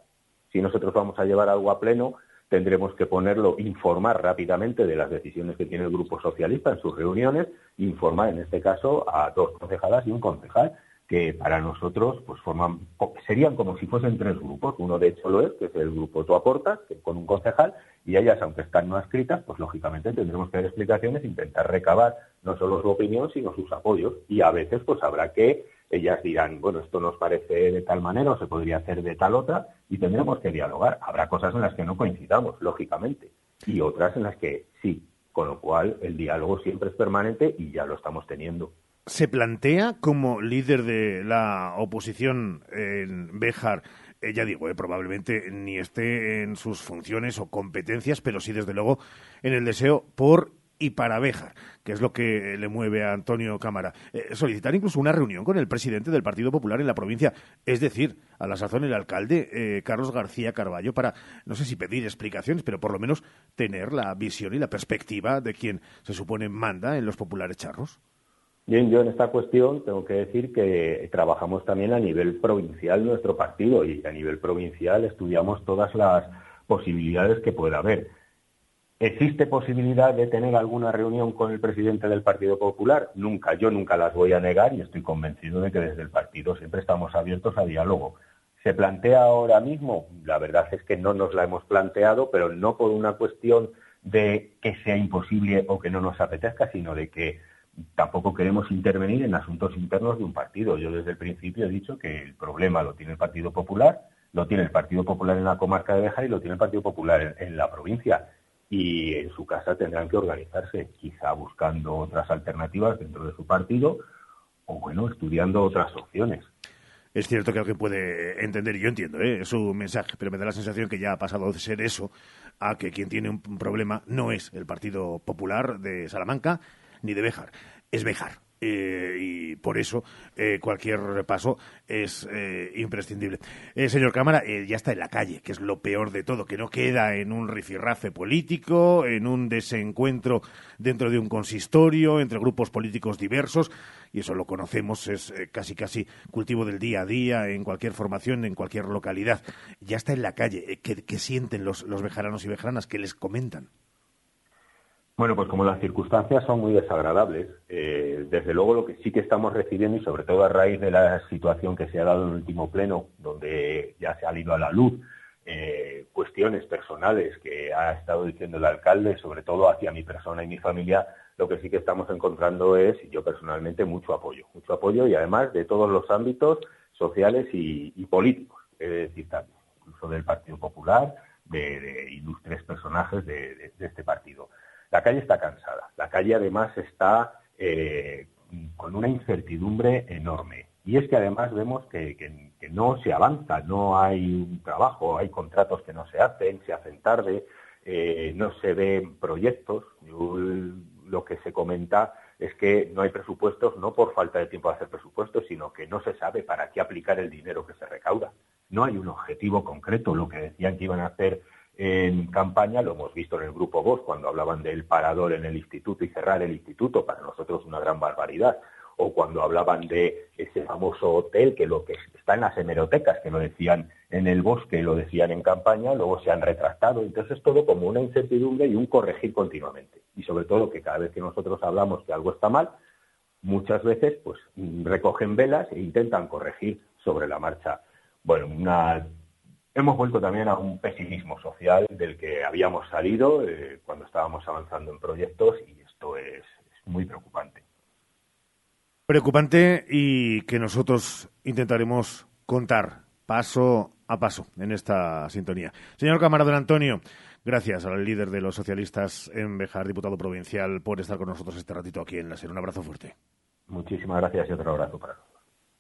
Si nosotros vamos a llevar algo a pleno, tendremos que ponerlo, informar rápidamente de las decisiones que tiene el Grupo Socialista en sus reuniones, informar en este caso a dos concejalas y un concejal que para nosotros pues forman serían como si fuesen tres grupos. Uno de hecho lo es, que es el grupo Tú Aportas, con un concejal, y ellas, aunque están no escritas, pues lógicamente tendremos que dar explicaciones, intentar recabar no solo su opinión, sino sus apoyos. Y a veces pues habrá que, ellas dirán, bueno, esto nos parece de tal manera o se podría hacer de tal otra, y tendremos que dialogar. Habrá cosas en las que no coincidamos, lógicamente, y otras en las que sí. Con lo cual el diálogo siempre es permanente y ya lo estamos teniendo se plantea como líder de la oposición en Béjar, eh, ya digo, eh, probablemente ni esté en sus funciones o competencias, pero sí desde luego en el deseo por y para Béjar, que es lo que le mueve a Antonio Cámara. Eh, solicitar incluso una reunión con el presidente del Partido Popular en la provincia, es decir, a la sazón el alcalde Carlos García Carballo, para, no sé si pedir explicaciones, pero por lo menos tener la visión y la perspectiva de quien se supone manda en los populares charros. Bien, yo en esta cuestión tengo que decir que trabajamos también a nivel provincial nuestro partido y a nivel provincial estudiamos todas las posibilidades que pueda haber. ¿Existe posibilidad de tener alguna reunión con el presidente del Partido Popular? Nunca, yo nunca las voy a negar y estoy convencido de que desde el partido siempre estamos abiertos a diálogo. ¿Se plantea ahora mismo? La verdad es que no nos la hemos planteado, pero no por una cuestión de que sea imposible o que no nos apetezca, sino de que tampoco queremos intervenir en asuntos internos de un partido. Yo desde el principio he dicho que el problema lo tiene el Partido Popular, lo tiene el Partido Popular en la comarca de Bejar y lo tiene el Partido Popular en, la provincia. Y en su casa tendrán que organizarse, quizá buscando otras alternativas dentro de su partido o, bueno, estudiando otras opciones. Es cierto que alguien puede entender, y yo entiendo ¿eh? su mensaje, pero me da la sensación que ya ha pasado de ser eso a que quien tiene un problema no es el Partido Popular de Salamanca, ni de Bejar, es Bejar. Eh, y por eso eh, cualquier paso es eh, imprescindible. señor Cámara, ya está en la calle, que es lo peor de todo, que no queda en un rifirrafe político, en un desencuentro dentro de un consistorio entre grupos políticos diversos, y eso lo conocemos, es casi casi cultivo del día a día en cualquier formación, en cualquier localidad. Ya está en la calle. ¿Qué, qué sienten los, los bejaranos y bejaranas? ¿Qué les comentan? Bueno, pues como las circunstancias son muy desagradables, eh, desde luego lo que sí que estamos recibiendo, y sobre todo a raíz de la situación que se ha dado en el último pleno, donde ya se ha ido a la luz eh, cuestiones personales que ha estado diciendo el alcalde, sobre todo hacia mi persona y mi familia, lo que sí que estamos encontrando es, yo personalmente, mucho apoyo, mucho apoyo y además de todos los ámbitos sociales y, políticos, es decir, también, incluso del Partido Popular, de, ilustres personajes de este partido. La calle está cansada. La calle además está eh, con una incertidumbre enorme. Y es que además vemos que, no se avanza, no hay un trabajo, hay contratos que no se hacen, se hacen tarde, eh, no se ven proyectos. lo que se comenta es que no hay presupuestos, no por falta de tiempo de hacer presupuestos, sino que no se sabe para qué aplicar el dinero que se recauda. No hay un objetivo concreto, lo que decían que iban a hacer en campaña, lo hemos visto en el grupo Voz cuando hablaban del parador en el instituto y cerrar el instituto, para nosotros una gran barbaridad, o cuando hablaban de ese famoso hotel que lo que está en las hemerotecas, que lo decían en el bosque, lo decían en campaña, luego se han retractado, entonces todo como una incertidumbre y un corregir continuamente. Y sobre todo que cada vez que nosotros hablamos que algo está mal, muchas veces pues recogen velas e intentan corregir sobre la marcha. Bueno, una Hemos vuelto también a un pesimismo social del que habíamos salido eh, cuando estábamos avanzando en proyectos y esto es, muy preocupante. Preocupante y que nosotros intentaremos contar paso a paso en esta sintonía. Señor Cámara Antonio, gracias al líder de los socialistas en Bejar, diputado provincial, por estar con nosotros este ratito aquí en la SER. Un abrazo fuerte. Muchísimas gracias y otro abrazo para.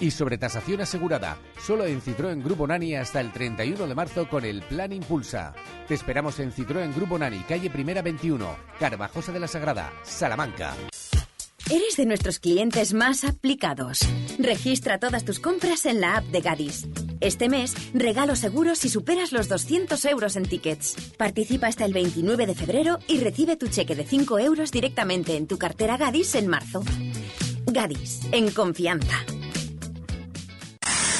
Y sobre tasación asegurada. Solo en Citroën Grupo Nani hasta el 31 de marzo con el Plan Impulsa. Te esperamos en Citroën Grupo Nani, calle Primera 21, Carvajosa de la Sagrada, Salamanca. Eres de nuestros clientes más aplicados. Registra todas tus compras en la app de Gadis. Este mes, regalo seguro si superas los 200 euros en tickets. Participa hasta el 29 de febrero y recibe tu cheque de 5 euros directamente en tu cartera Gadis en marzo. Gadis, en confianza.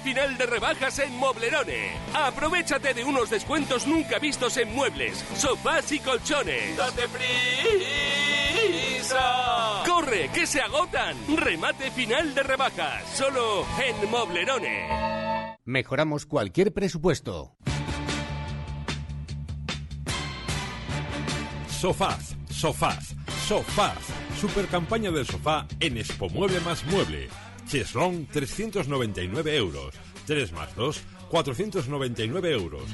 Final de rebajas en Moblerone! Aprovechate de unos descuentos nunca vistos en muebles, sofás y colchones. ¡Date prisa! ¡Corre, que se agotan! Remate final de rebajas, solo en Moblerone. Mejoramos cualquier presupuesto. Sofás, sofás, sofás. Super campaña del sofá en Expo Mueble más Mueble. Cheslong 399 euros. 3 más 2, 499 euros.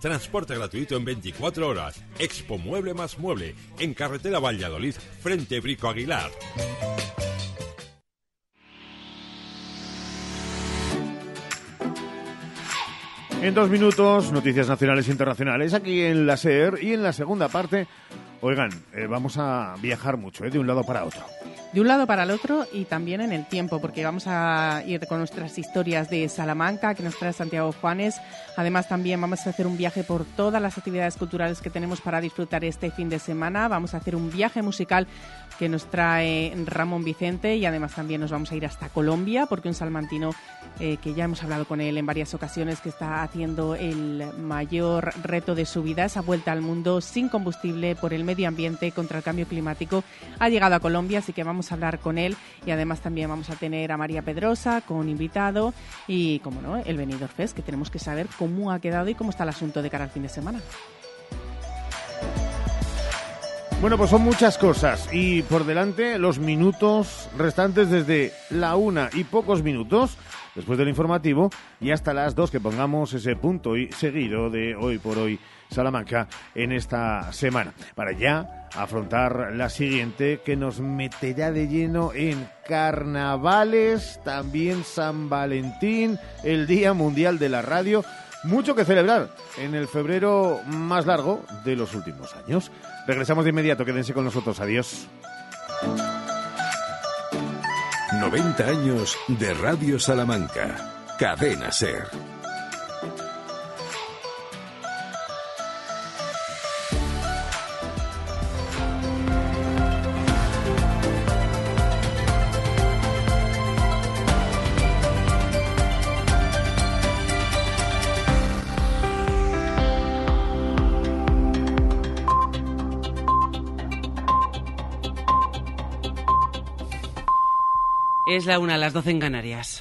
Transporte gratuito en 24 horas. Expo Mueble más Mueble. En carretera Valladolid, frente Brico Aguilar. En dos minutos, noticias nacionales e internacionales aquí en la SER y en la segunda parte, oigan, eh, vamos a viajar mucho, eh, de un lado para otro. De un lado para el otro y también en el tiempo, porque vamos a ir con nuestras historias de Salamanca, que nos trae Santiago Juanes. Además, también vamos a hacer un viaje por todas las actividades culturales que tenemos para disfrutar este fin de semana. Vamos a hacer un viaje musical que nos trae Ramón Vicente y además también nos vamos a ir hasta Colombia, porque un salmantino eh, que ya hemos hablado con él en varias ocasiones, que está haciendo el mayor reto de su vida, esa vuelta al mundo sin combustible por el medio ambiente contra el cambio climático, ha llegado a Colombia, así que vamos a hablar con él. Y además también vamos a tener a María Pedrosa con invitado. Y, como no, el Benidorm Fest, que tenemos que saber cómo ha quedado y cómo está el asunto de cara al fin de semana. Bueno, pues son muchas cosas. Y por delante los minutos restantes desde la una y pocos minutos después del informativo y hasta las dos que pongamos ese punto y seguido de hoy por hoy Salamanca en esta semana para ya afrontar la siguiente que nos meterá de lleno en carnavales, también San Valentín, el Día Mundial de la Radio. Mucho que celebrar en el febrero más largo de los últimos años. Regresamos de inmediato, quédense con nosotros. Adiós. 90 años de Radio Salamanca. Cadena Ser. Es la una, a las 12 en Canarias.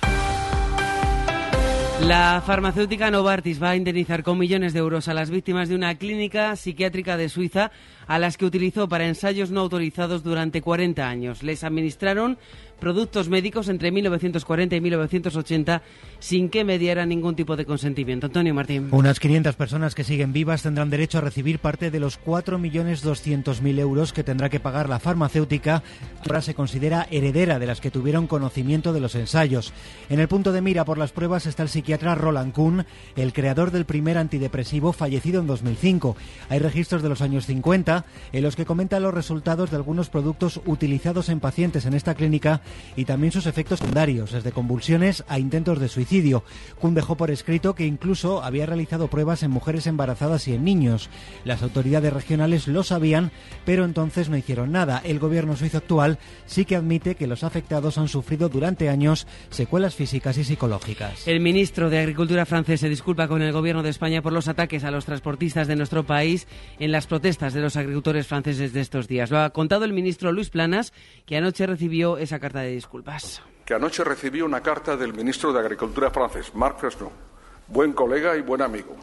La farmacéutica Novartis va a indemnizar con millones de euros a las víctimas de una clínica psiquiátrica de Suiza a las que utilizó para ensayos no autorizados durante 40 años. Les administraron productos médicos entre 1940 y 1980 sin que mediara ningún tipo de consentimiento. Antonio Martín. Unas 500 personas que siguen vivas tendrán derecho a recibir parte de los 4.200.000 euros que tendrá que pagar la farmacéutica. Ahora se considera heredera de las que tuvieron conocimiento de los ensayos. En el punto de mira por las pruebas está el psiquiatra Roland Kuhn, el creador del primer antidepresivo fallecido en 2005. Hay registros de los años 50 en los que comenta los resultados de algunos productos utilizados en pacientes en esta clínica y también sus efectos secundarios, desde convulsiones a intentos de suicidio. Kuhn dejó por escrito que incluso había realizado pruebas en mujeres embarazadas y en niños. Las autoridades regionales lo sabían, pero entonces no hicieron nada. El gobierno suizo actual sí que admite que los afectados han sufrido durante años secuelas físicas y psicológicas. El ministro de Agricultura francés se disculpa con el gobierno de España por los ataques a los transportistas de nuestro país en las protestas de los agricultores franceses de estos días. Lo ha contado el ministro Luis Planas, que anoche recibió esa carta de disculpas. Que anoche recibió una carta del ministro de Agricultura francés, Marc Fresneau, buen colega y buen amigo,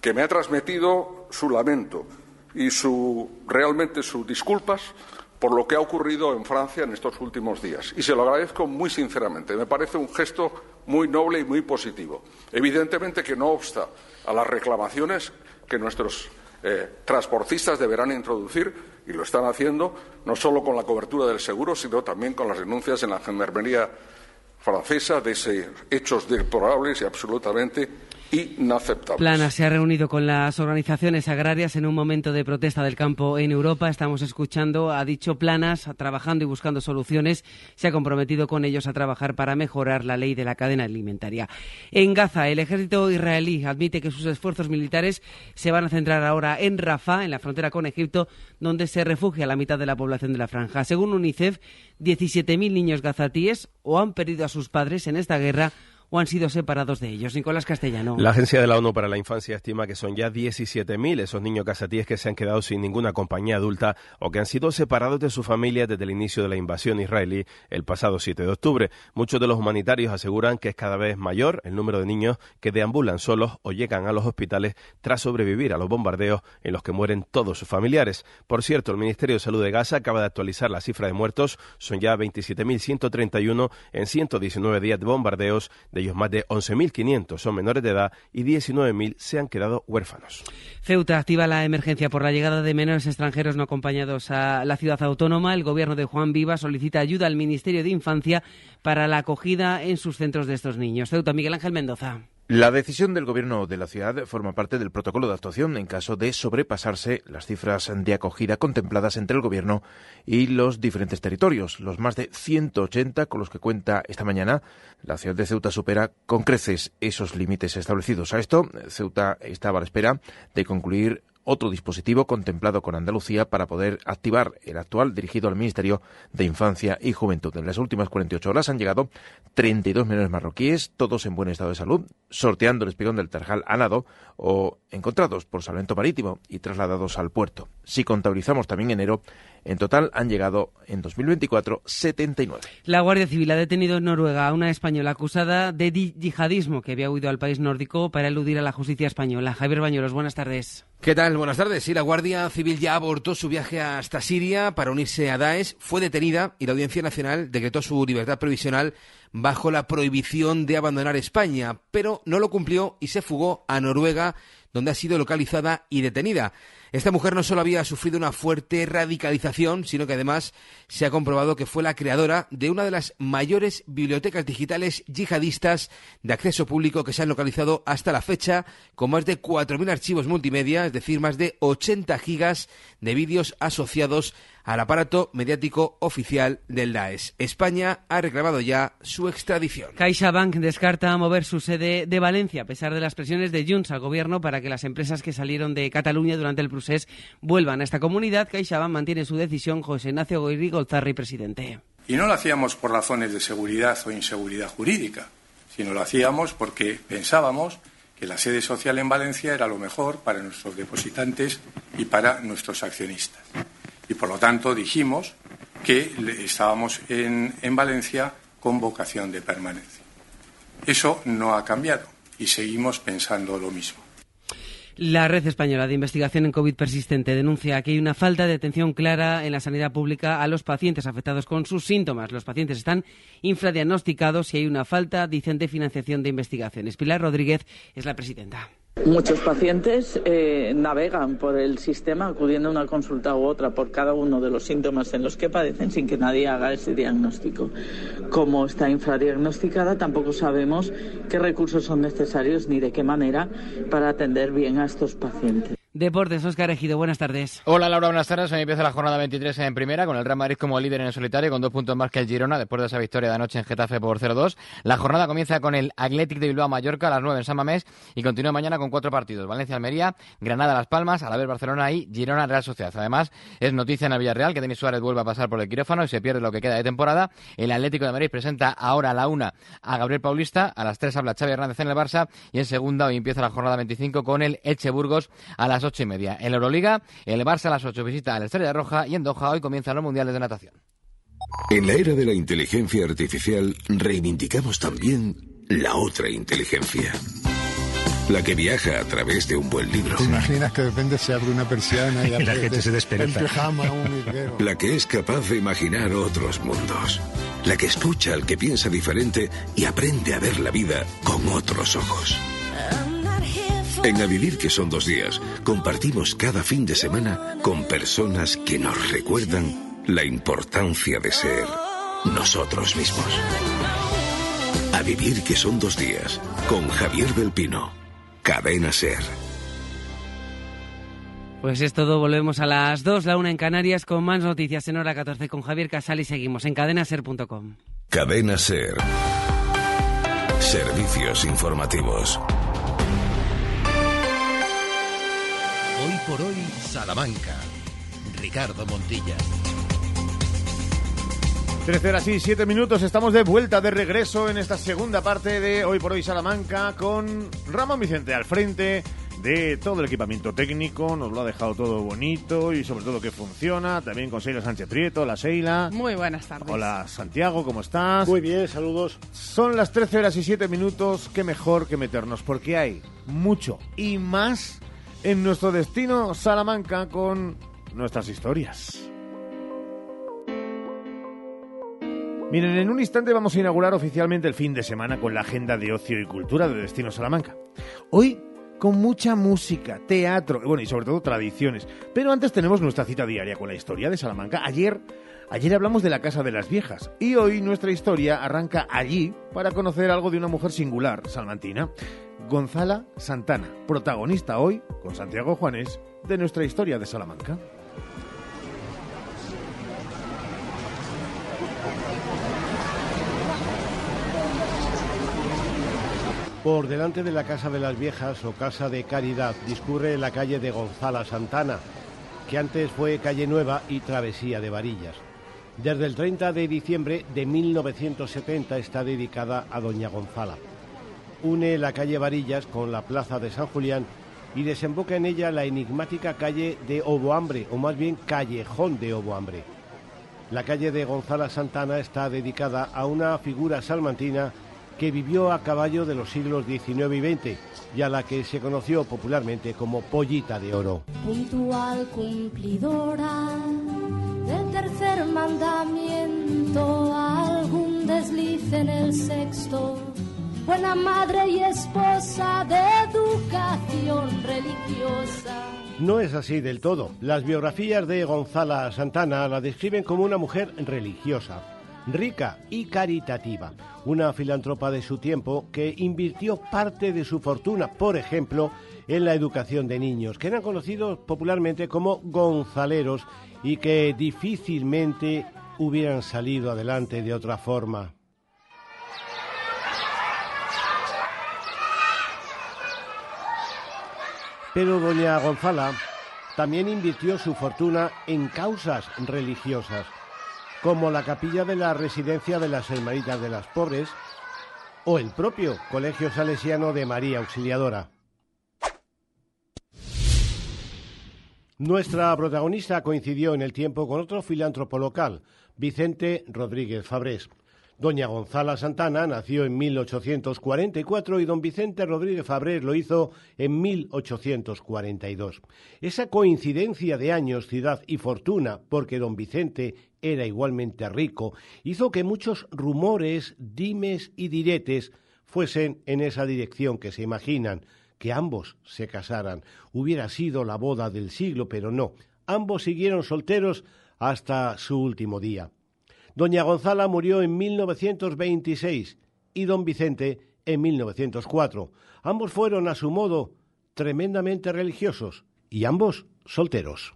que me ha transmitido su lamento y su, realmente sus disculpas por lo que ha ocurrido en Francia en estos últimos días. Y se lo agradezco muy sinceramente. Me parece un gesto muy noble y muy positivo. Evidentemente que no obsta a las reclamaciones que nuestros eh, transportistas deberán introducir, y lo están haciendo, no solo con la cobertura del seguro, sino también con las denuncias en la gendarmería francesa de esos hechos deplorables y absolutamente inaceptables. Plana se ha reunido con las organizaciones agrarias en un momento de protesta del campo en Europa. Estamos escuchando, ha dicho Planas, trabajando y buscando soluciones. Se ha comprometido con ellos a trabajar para mejorar la ley de la cadena alimentaria. En Gaza, el ejército israelí admite que sus esfuerzos militares se van a centrar ahora en Rafah, en la frontera con Egipto, donde se refugia la mitad de la población de la franja. Según UNICEF, 17.000 niños gazatíes o han perdido a sus padres en esta guerra o han sido separados de ellos. Nicolás Castellano. La Agencia de la ONU para la Infancia estima que son ya 17.000 esos niños casatíes que se han quedado sin ninguna compañía adulta o que han sido separados de su familia desde el inicio de la invasión israelí el pasado 7 de octubre. Muchos de los humanitarios aseguran que es cada vez mayor el número de niños que deambulan solos o llegan a los hospitales tras sobrevivir a los bombardeos en los que mueren todos sus familiares. Por cierto, el Ministerio de Salud de Gaza acaba de actualizar la cifra de muertos. Son ya 27.131 en 119 días de bombardeos de ellos más de 11.500 son menores de edad y 19.000 se han quedado huérfanos. Ceuta activa la emergencia por la llegada de menores extranjeros no acompañados a la ciudad autónoma. El gobierno de Juan Viva solicita ayuda al Ministerio de Infancia para la acogida en sus centros de estos niños. Ceuta, Miguel Ángel Mendoza. La decisión del Gobierno de la ciudad forma parte del protocolo de actuación en caso de sobrepasarse las cifras de acogida contempladas entre el Gobierno y los diferentes territorios. Los más de 180 con los que cuenta esta mañana, la ciudad de Ceuta supera con creces esos límites establecidos. A esto, Ceuta estaba a la espera de concluir otro dispositivo contemplado con Andalucía para poder activar el actual dirigido al Ministerio de Infancia y Juventud. En las últimas 48 horas han llegado 32 menores marroquíes, todos en buen estado de salud, sorteando el espigón del Tarjal a nado o encontrados por salvamento marítimo y trasladados al puerto. Si contabilizamos también enero, en total han llegado en 2024 79. La Guardia Civil ha detenido en Noruega a una española acusada de yihadismo que había huido al país nórdico para eludir a la justicia española. Javier Bañuelos, buenas tardes. ¿Qué tal? Buenas tardes. Sí, la Guardia Civil ya abortó su viaje hasta Siria para unirse a Daesh, fue detenida y la Audiencia Nacional decretó su libertad provisional bajo la prohibición de abandonar España, pero no lo cumplió y se fugó a Noruega, donde ha sido localizada y detenida. Esta mujer no solo había sufrido una fuerte radicalización, sino que además se ha comprobado que fue la creadora de una de las mayores bibliotecas digitales yihadistas de acceso público que se han localizado hasta la fecha, con más de 4.000 archivos multimedia, es decir, más de 80 gigas de vídeos asociados al aparato mediático oficial del Daesh. España ha reclamado ya su extradición. CaixaBank descarta mover su sede de Valencia a pesar de las presiones de Junts al gobierno para que las empresas que salieron de Cataluña durante el vuelvan a esta comunidad. CaixaBank mantiene su decisión. José Ignacio Goyri Golzarri, presidente. Y no lo hacíamos por razones de seguridad o inseguridad jurídica, sino lo hacíamos porque pensábamos que la sede social en Valencia era lo mejor para nuestros depositantes y para nuestros accionistas y por lo tanto dijimos que estábamos en Valencia con vocación de permanencia. Eso no ha cambiado y seguimos pensando lo mismo. La Red Española de Investigación en COVID persistente denuncia que hay una falta de atención clara en la sanidad pública a los pacientes afectados con sus síntomas. Los pacientes están infradiagnosticados y hay una falta, dicen, de financiación de investigaciones. Pilar Rodríguez es la presidenta. Muchos pacientes eh, navegan por el sistema acudiendo a una consulta u otra por cada uno de los síntomas en los que padecen sin que nadie haga ese diagnóstico. Como está infradiagnosticada, tampoco sabemos qué recursos son necesarios ni de qué manera para atender bien a estos pacientes. Deportes, Oscar Ejido, buenas tardes. Hola Laura, buenas tardes. Hoy empieza la jornada 23 en primera, con el Real Madrid como líder en el solitario, con dos puntos más que el Girona, después de esa victoria de anoche en Getafe por 0-2. La jornada comienza con el Athletic de Bilbao Mallorca a las 9 en San Mamés y continúa mañana con cuatro partidos: Valencia-Almería, Granada-Las Palmas, a la vez Barcelona y Girona-Real Sociedad. Además, es noticia en el Villarreal que Denis Suárez vuelve a pasar por el quirófano y se pierde lo que queda de temporada. El Atlético de Madrid presenta ahora a la una a Gabriel Paulista, a las 3 habla Xavi Hernández en el Barça y en segunda hoy empieza la jornada 25 con el Eche Burgos a las ocho y media. Euroliga, el Barça a las 8 visita a la Estrella Roja y en Doha hoy comienzan los Mundiales de Natación. En la era de la inteligencia artificial reivindicamos también la otra inteligencia. La que viaja a través de un buen libro. ¿Te imaginas que de repente se abre una persiana y, (laughs) Y la gente se despierta. En pijama, un. La que es capaz de imaginar otros mundos. La que escucha al que piensa diferente y aprende a ver la vida con otros ojos. En A Vivir que son dos días, compartimos cada fin de semana con personas que nos recuerdan la importancia de ser nosotros mismos. A Vivir que son dos días, con Javier del Pino. Cadena Ser. Pues es todo, volvemos a las 2, la 1 en Canarias, con más noticias en hora 14 con Javier Casal y seguimos en cadenaser.com. Cadena Ser. Servicios informativos. Por hoy, Salamanca. Ricardo Montilla. 13 horas y 7 minutos, estamos de vuelta, de regreso en esta segunda parte de Hoy por Hoy Salamanca con Ramón Vicente al frente de todo el equipamiento técnico, nos lo ha dejado todo bonito y sobre todo que funciona, también con Seila Sánchez Prieto, la Seila. Muy buenas tardes. Hola Santiago, ¿cómo estás? Muy bien, saludos. Son las 13 horas y 7 minutos, qué mejor que meternos, porque hay mucho y más en nuestro destino Salamanca con nuestras historias. Miren, en un instante vamos a inaugurar oficialmente el fin de semana con la agenda de ocio y cultura de Destino Salamanca. Hoy con mucha música, teatro, bueno, y sobre todo tradiciones. Pero antes tenemos nuestra cita diaria con la historia de Salamanca. Ayer, ayer hablamos de la Casa de las Viejas y hoy nuestra historia arranca allí para conocer algo de una mujer singular, salmantina, Gonzala Santana, protagonista hoy, con Santiago Juanes, de nuestra historia de Salamanca. Por delante de la Casa de las Viejas o Casa de Caridad discurre la calle de Gonzala Santana, que antes fue calle Nueva y Travesía de Varillas. Desde el 30 de diciembre de 1970 está dedicada a Doña Gonzala. Une la calle Varillas con la Plaza de San Julián y desemboca en ella la enigmática calle de Oboambre, o más bien Callejón de Oboambre. La calle de Gonzala Santana está dedicada a una figura salmantina que vivió a caballo de los siglos XIX y XX y a la que se conoció popularmente como Pollita de Oro. cumplidora del tercer mandamiento, algún desliz en el sexto, buena madre y esposa de educación religiosa. No es así del todo. Las biografías de Gonzala Santana la describen como una mujer religiosa, rica y caritativa, una filántropa de su tiempo que invirtió parte de su fortuna, por ejemplo, en la educación de niños, que eran conocidos popularmente como gonzaleros y que difícilmente hubieran salido adelante de otra forma. Pero doña Gonzala también invirtió su fortuna en causas religiosas, como la capilla de la residencia de las Hermanitas de las Pobres o el propio Colegio Salesiano de María Auxiliadora. Nuestra protagonista coincidió en el tiempo con otro filántropo local, Vicente Rodríguez Fabrés. Doña Gonzala Santana nació en 1844 y don Vicente Rodríguez Fabrés lo hizo en 1842. Esa coincidencia de años, ciudad y fortuna, porque don Vicente era igualmente rico, hizo que muchos rumores, dimes y diretes fuesen en esa dirección que se imaginan, que ambos se casaran. Hubiera sido la boda del siglo, pero no. Ambos siguieron solteros hasta su último día. Doña Gonzala murió en 1926 y don Vicente en 1904. Ambos fueron, a su modo, tremendamente religiosos y ambos solteros.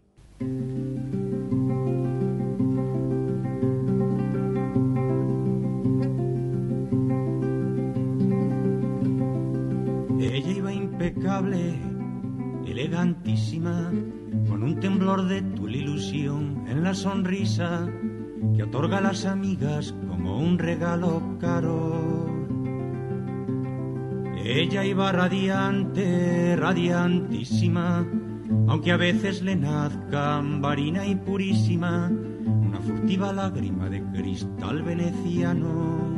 Elegantísima, con un temblor de tu ilusión en la sonrisa que otorga a las amigas como un regalo caro. Ella iba radiante, radiantísima, aunque a veces le nazca ambarina y purísima, una furtiva lágrima de cristal veneciano.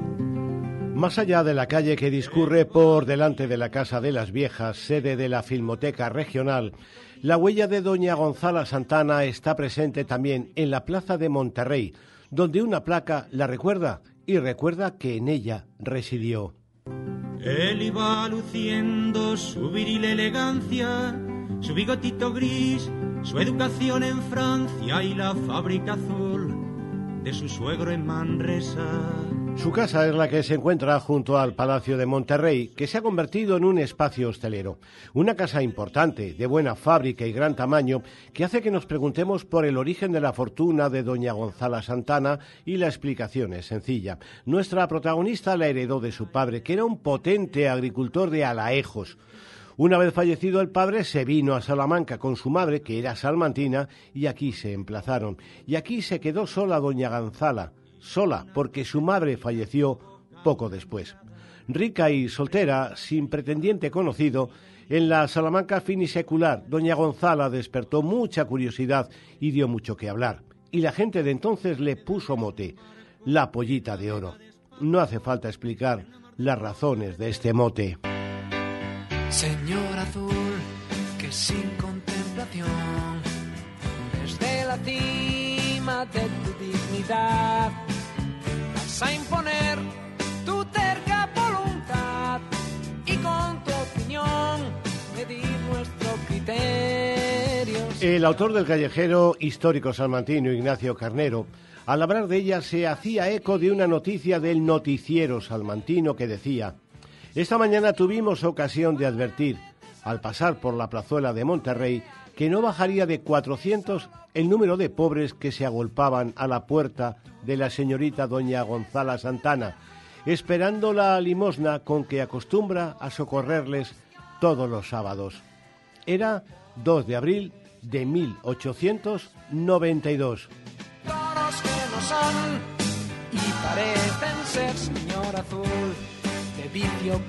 Más allá de la calle que discurre por delante de la Casa de las Viejas, sede de la Filmoteca Regional, la huella de doña Gonzala Santana está presente también en la Plaza de Monterrey, donde una placa la recuerda y recuerda que en ella residió. Él iba luciendo su viril elegancia, su bigotito gris, su educación en Francia y la fábrica azul de su suegro en Manresa. Su casa es la que se encuentra junto al Palacio de Monterrey, que se ha convertido en un espacio hostelero. Una casa importante, de buena fábrica y gran tamaño, que hace que nos preguntemos por el origen de la fortuna de doña Gonzala Santana y la explicación es sencilla. Nuestra protagonista la heredó de su padre, que era un potente agricultor de Alaejos. Una vez fallecido el padre, se vino a Salamanca con su madre, que era salmantina, y aquí se emplazaron. Y aquí se quedó sola doña Gonzala sola, porque su madre falleció poco después. Rica y soltera, sin pretendiente conocido, en la Salamanca finisecular, doña Gonzala despertó mucha curiosidad y dio mucho que hablar. Y la gente de entonces le puso mote, la pollita de oro. No hace falta explicar las razones de este mote. Señor azul, que sin contemplación, desde la cima de tu dignidad, a imponer tu terca voluntad y con tu opinión medir nuestro criterio. El autor del callejero histórico salmantino, Ignacio Carnero, al hablar de ella se hacía eco de una noticia del noticiero salmantino que decía, esta mañana tuvimos ocasión de advertir, al pasar por la plazuela de Monterrey, que no bajaría de 400 el número de pobres que se agolpaban a la puerta de la señorita doña Gonzala Santana, esperando la limosna con que acostumbra a socorrerles todos los sábados. Era 2 de abril de 1892. Toros que no son y parecen ser señor azul vicio.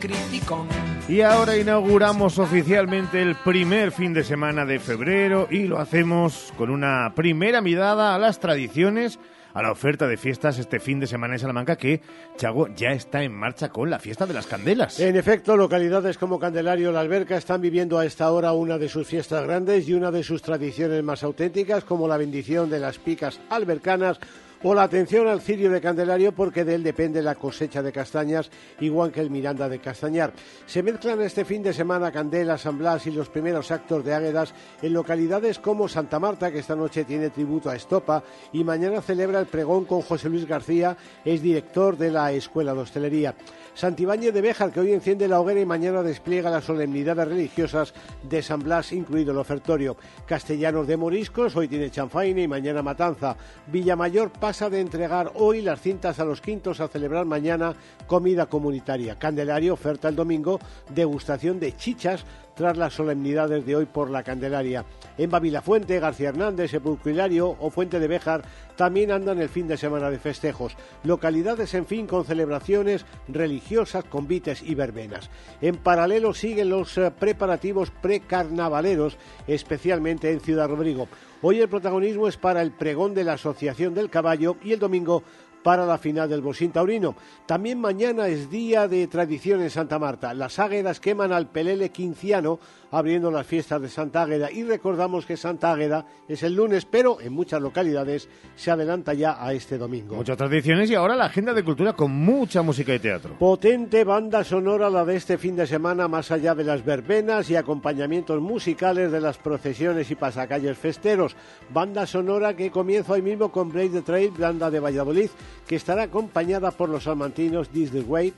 Y ahora inauguramos oficialmente el primer fin de semana de febrero y lo hacemos con una primera mirada a las tradiciones a la oferta de fiestas este fin de semana en Salamanca que, Chago, ya está en marcha con la fiesta de las candelas. En efecto, localidades como Candelario La Alberca están viviendo a esta hora una de sus fiestas grandes y una de sus tradiciones más auténticas, como la bendición de las picas albercanas o la atención al cirio de Candelario porque de él depende la cosecha de castañas, igual que el Miranda de Castañar. Se mezclan este fin de semana Candela, San Blas y los primeros actos de Águedas en localidades como Santa Marta, que esta noche tiene tributo a Estopa, y mañana celebra el pregón con José Luis García, es director de la Escuela de Hostelería. Santibáñez de Béjar, que hoy enciende la hoguera y mañana despliega las solemnidades religiosas de San Blas, incluido el ofertorio. Castellanos de Moriscos, hoy tiene chanfaine y mañana matanza. Villamayor pasa de entregar hoy las cintas a los quintos a celebrar mañana comida comunitaria. Candelario oferta el domingo degustación de chichas tras las solemnidades de hoy por la Candelaria. En Babilafuente, García Hernández, Sepulcro o Fuente de Béjar también andan el fin de semana de festejos. Localidades, en fin, con celebraciones religiosas, convites y verbenas. En paralelo siguen los eh, preparativos precarnavaleros, especialmente en Ciudad Rodrigo. Hoy el protagonismo es para el pregón de la Asociación del Caballo y el domingo para la final del Bosín Taurino. También mañana es día de tradición en Santa Marta. Las águedas queman al pelele quinciano abriendo las fiestas de Santa Águeda. Y recordamos que Santa Águeda es el lunes, pero en muchas localidades se adelanta ya a este domingo. Muchas tradiciones y ahora la agenda de cultura con mucha música y teatro. Potente banda sonora la de este fin de semana, más allá de las verbenas y acompañamientos musicales de las procesiones y pasacalles festeros. Banda sonora que comienza hoy mismo con Break the Trail, banda de Valladolid, que estará acompañada por los salmantinos This the Way,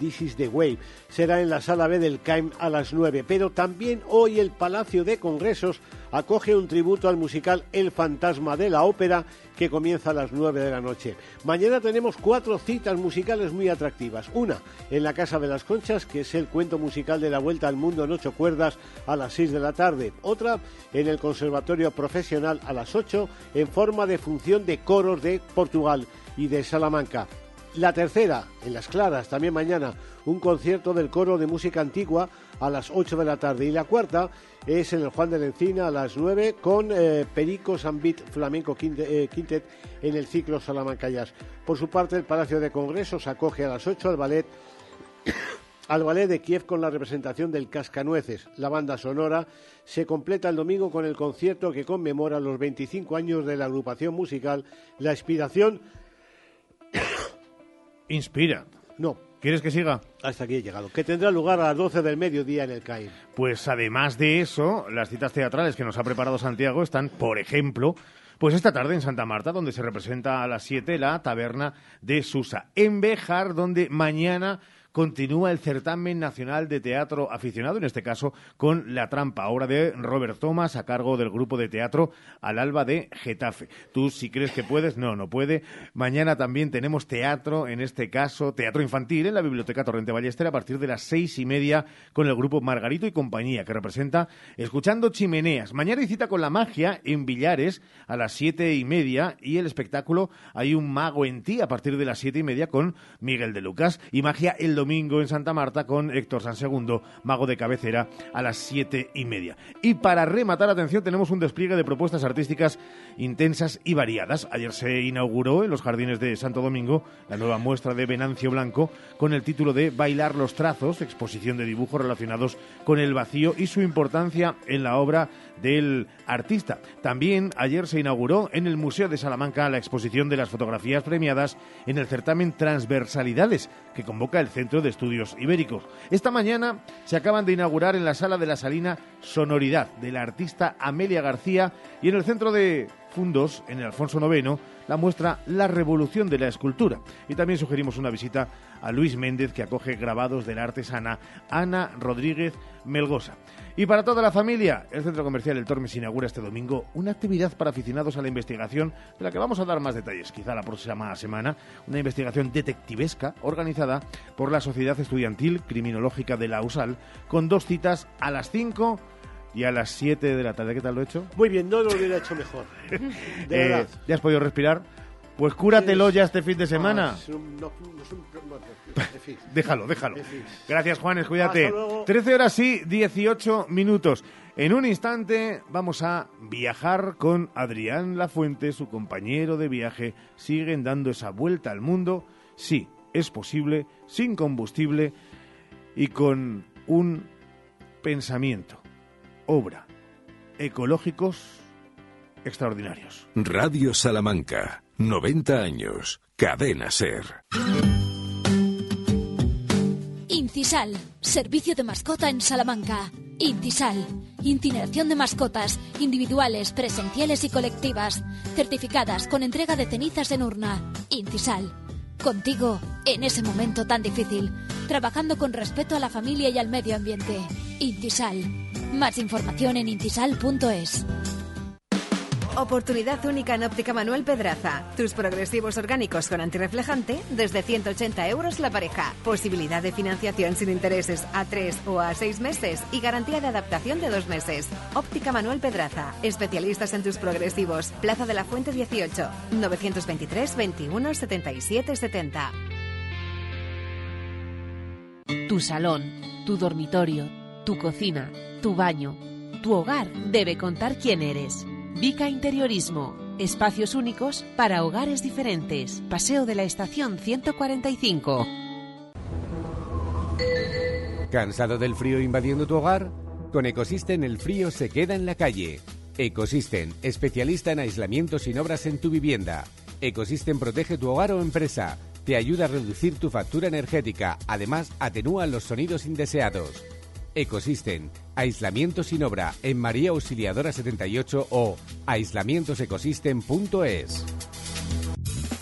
This is the Way. Será en la sala B del CAIM a las 9. Pero también hoy el Palacio de Congresos acoge un tributo al musical El Fantasma de la Ópera que comienza a las 9 de la noche. Mañana tenemos cuatro citas musicales muy atractivas. Una en la Casa de las Conchas, que es el cuento musical de la Vuelta al Mundo en ocho cuerdas a las 6 de la tarde. Otra en el Conservatorio Profesional a las 8 en forma de función de coros de Portugal y de Salamanca. La tercera, en Las Claras, también mañana, un concierto del coro de música antigua a las 8 de la tarde. Y la cuarta es en el Juan de la Encina a las 9 con eh, Perico Sambit Flamenco eh, Quintet en el ciclo Salamanca Jazz. Por su parte, el Palacio de Congresos acoge a las 8 al ballet (coughs) al ballet de Kiev con la representación del Cascanueces. La banda sonora se completa el domingo con el concierto que conmemora los 25 años de la agrupación musical La Inspiración Inspira. No. ¿Quieres que siga? Hasta aquí he llegado. Que tendrá lugar a las 12 del mediodía en el CAI. Pues además de eso, las citas teatrales que nos ha preparado Santiago están, por ejemplo, pues esta tarde en Santa Marta, donde se representa a las 7 la taberna de Susa. En Bejar, donde mañana continúa el certamen nacional de teatro aficionado, en este caso con La Trampa, obra de Robert Thomas a cargo del grupo de teatro Al Alba de Getafe. Tú si crees que puedes, no, no puede. Mañana también tenemos teatro, en este caso teatro infantil en la Biblioteca Torrente Ballester a partir de las seis y media con el grupo Margarito y compañía que representa Escuchando Chimeneas. Mañana hay cita con la magia en Villares a las siete y media y el espectáculo Hay un mago en ti a partir de las siete y media con Miguel de Lucas y magia el domingo en Santa Marta con Héctor San Segundo, mago de cabecera, a las siete y media. Y para rematar, atención, tenemos un despliegue de propuestas artísticas intensas y variadas. Ayer se inauguró en los jardines de Santo Domingo la nueva muestra de Venancio Blanco con el título de Bailar los trazos, exposición de dibujos relacionados con el vacío y su importancia en la obra del artista. También ayer se inauguró en el Museo de Salamanca la exposición de las fotografías premiadas en el certamen Transversalidades que convoca el Centro de Estudios Ibéricos. Esta mañana se acaban de inaugurar en la Sala de la Salina Sonoridad de la artista Amelia García y en el Centro de Fundos, en el Alfonso IX, la muestra La Revolución de la Escultura. Y también sugerimos una visita a Luis Méndez, que acoge grabados de la artesana Ana Rodríguez Melgosa. Y para toda la familia, el Centro Comercial El Tormes inaugura este domingo una actividad para aficionados a la investigación, de la que vamos a dar más detalles quizá la próxima semana, una investigación detectivesca organizada por la Sociedad Estudiantil Criminológica de la USAL, con dos citas a las 5 y a las 7 de la tarde. ¿Qué tal lo he hecho? Muy bien, no lo hubiera hecho mejor. (laughs) De Eh, verdad. ¿Ya has podido respirar? Pues cúratelo ya este fin de semana. En fin. (laughs) Déjalo, déjalo. Gracias, Juanes, cuídate. Hasta luego. 13 horas y 18 minutos. En un instante vamos a viajar con Adrián Lafuente, su compañero de viaje. Siguen dando esa vuelta al mundo. Sí, es posible, sin combustible y con un pensamiento, obra, ecológicos extraordinarios. Radio Salamanca, 90 años, cadena ser. Incisal, servicio de mascota en Salamanca. Incisal, incineración de mascotas, individuales, presenciales y colectivas, certificadas con entrega de cenizas en urna. Incisal, contigo en ese momento tan difícil, trabajando con respeto a la familia y al medio ambiente. Incisal, más información en incisal.es. Oportunidad única en Óptica Manuel Pedraza. Tus progresivos orgánicos con antirreflejante desde 180 euros la pareja. Posibilidad de financiación sin intereses a 3 o a 6 meses y garantía de adaptación de 2 meses. Óptica Manuel Pedraza. Especialistas en tus progresivos. Plaza de la Fuente 18. 923 21 77 70. Tu salón, tu dormitorio, tu cocina, tu baño, tu hogar debe contar quién eres. Vica Interiorismo. Espacios únicos para hogares diferentes. Paseo de la Estación 145. ¿Cansado del frío invadiendo tu hogar? Con Ecosystem el frío se queda en la calle. Ecosystem, especialista en aislamiento sin obras en tu vivienda. Ecosystem protege tu hogar o empresa. Te ayuda a reducir tu factura energética. Además, atenúa los sonidos indeseados. Ecosystem, aislamiento sin obra en María Auxiliadora 78 o aislamientosecosystem.es.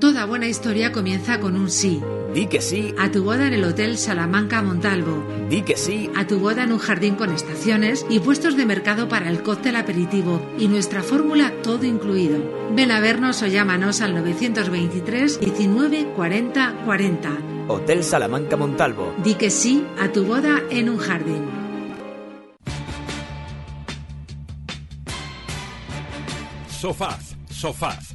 Toda buena historia comienza con un sí. Di que sí. A tu boda en el Hotel Salamanca Montalvo. Di que sí. A tu boda en un jardín con estaciones y puestos de mercado para el cóctel aperitivo y nuestra fórmula todo incluido. Ven a vernos o llámanos al 923 19 40 40. Hotel Salamanca Montalvo. Di que sí a tu boda en un jardín. Sofaz, sofaz,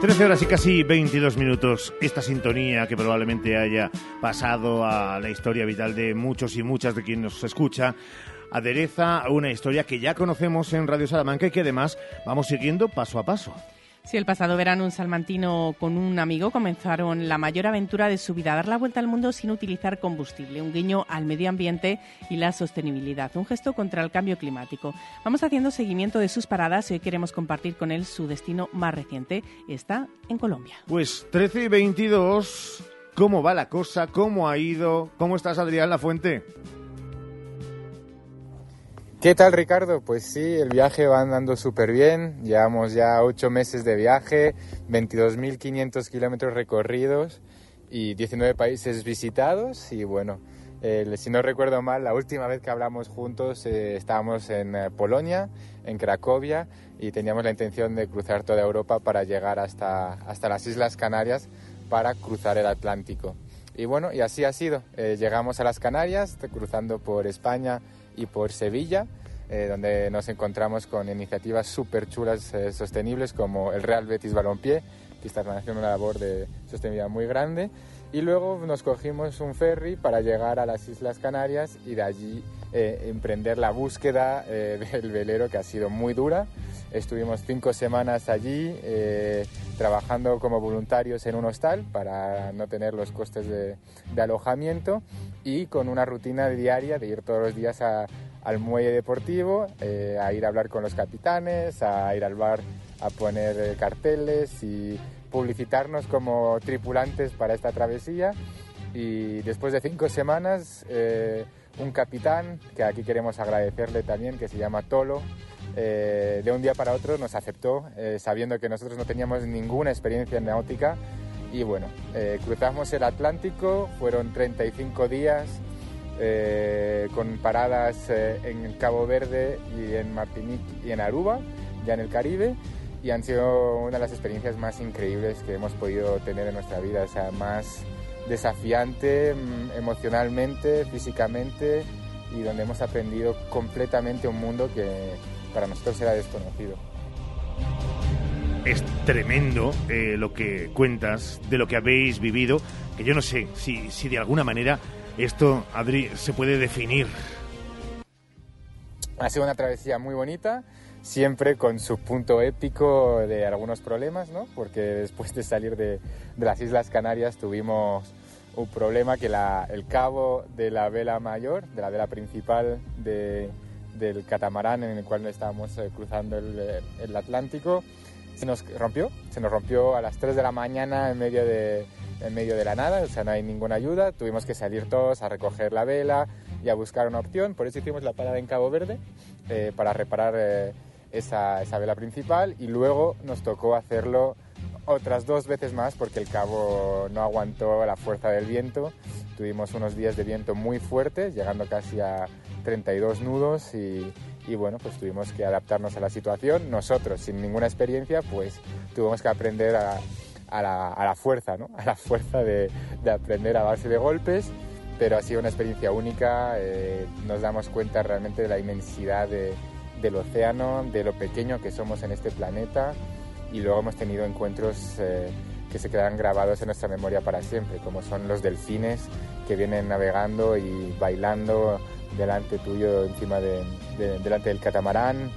13 horas y casi 22 minutos. Esta sintonía que probablemente haya pasado a la historia vital de muchos y muchas de quienes nos escucha adereza una historia que ya conocemos en Radio Salamanca y que además vamos siguiendo paso a paso. Sí, el pasado verano un salmantino con un amigo comenzaron la mayor aventura de su vida, dar la vuelta al mundo sin utilizar combustible, un guiño al medio ambiente y la sostenibilidad, un gesto contra el cambio climático. Vamos haciendo seguimiento de sus paradas y hoy queremos compartir con él su destino más reciente. Está en Colombia. Pues 13 y 22, ¿cómo va la cosa? ¿Cómo ha ido? ¿Cómo estás, Adrián La Fuente? ¿Qué tal Ricardo? Pues sí, el viaje va andando súper bien. Llevamos ya ocho meses de viaje, 22.500 kilómetros recorridos y 19 países visitados. Y bueno, eh, si no recuerdo mal, la última vez que hablamos juntos eh, estábamos en eh, Polonia, en Cracovia, y teníamos la intención de cruzar toda Europa para llegar hasta, hasta las Islas Canarias para cruzar el Atlántico. Y bueno, y así ha sido. llegamos a las Canarias, cruzando por España y por Sevilla, eh, donde nos encontramos con iniciativas súper chulas, eh, sostenibles, como el Real Betis Balompié, que está haciendo una labor de sostenibilidad muy grande. Y luego nos cogimos un ferry para llegar a las Islas Canarias y de allí eh, emprender la búsqueda (laughs) del velero, que ha sido muy dura. Estuvimos cinco semanas allí trabajando como voluntarios en un hostal para no tener los costes de, de alojamiento y con una rutina diaria de ir todos los días al muelle deportivo, eh, a ir a hablar con los capitanes, a ir al bar a poner eh, carteles y publicitarnos como tripulantes para esta travesía. Y después de cinco semanas, eh, un capitán, que aquí queremos agradecerle también, que se llama Tolo, de un día para otro nos aceptó, sabiendo que nosotros no teníamos ninguna experiencia en náutica. Y bueno, eh, cruzamos el Atlántico, fueron 35 días eh, con paradas eh, en Cabo Verde y en Martinique y en Aruba, ya en el Caribe, y han sido una de las experiencias más increíbles que hemos podido tener en nuestra vida, o sea, más desafiante mm, emocionalmente, físicamente, y donde hemos aprendido completamente un mundo que para nosotros era desconocido es tremendo eh, lo que cuentas de lo que habéis vivido, que yo no sé si, si de alguna manera esto, Adri, se puede definir. Ha sido una travesía muy bonita, siempre con su punto épico de algunos problemas, ¿no? Porque después de salir de, de las Islas Canarias tuvimos un problema que la, el cabo de la vela mayor, de la vela principal de, del catamarán en el cual estábamos eh, cruzando el, el Atlántico, se nos rompió, se nos rompió a las 3 de la mañana en medio de, en medio de la nada, o sea, no hay ninguna ayuda, tuvimos que salir todos a recoger la vela y a buscar una opción, por eso hicimos la parada en Cabo Verde eh, para reparar eh, esa, esa, vela principal y luego nos tocó hacerlo otras dos veces más porque el cabo no aguantó la fuerza del viento. Tuvimos unos días de viento muy fuertes, llegando casi a 32 nudos y, y bueno, pues tuvimos que adaptarnos a la situación. Nosotros, sin ninguna experiencia, pues tuvimos que aprender a, a, la, a la, fuerza, ¿no? A la fuerza de, de, aprender a base de golpes, pero ha sido una experiencia única. Eh, nos damos cuenta realmente de la inmensidad de, del océano, de lo pequeño que somos en este planeta y luego hemos tenido encuentros eh, que se quedan grabados en nuestra memoria para siempre, como son los delfines que vienen navegando y bailando delante tuyo, encima de, de, delante del catamarán.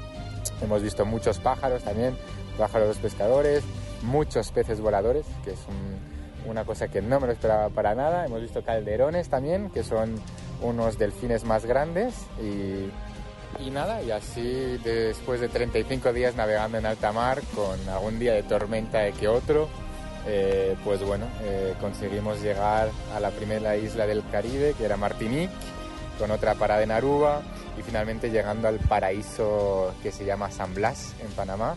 Hemos visto muchos pájaros también, pájaros pescadores, muchos peces voladores, que es un, una cosa que no me lo esperaba para nada. Hemos visto calderones también, que son unos delfines más grandes y, y nada, y así después de 35 días navegando en alta mar, con algún día de tormenta que otro, eh, pues bueno, eh, conseguimos llegar a la primera isla del Caribe, que era Martinique, con otra parada en Aruba y finalmente llegando al paraíso que se llama San Blas en Panamá.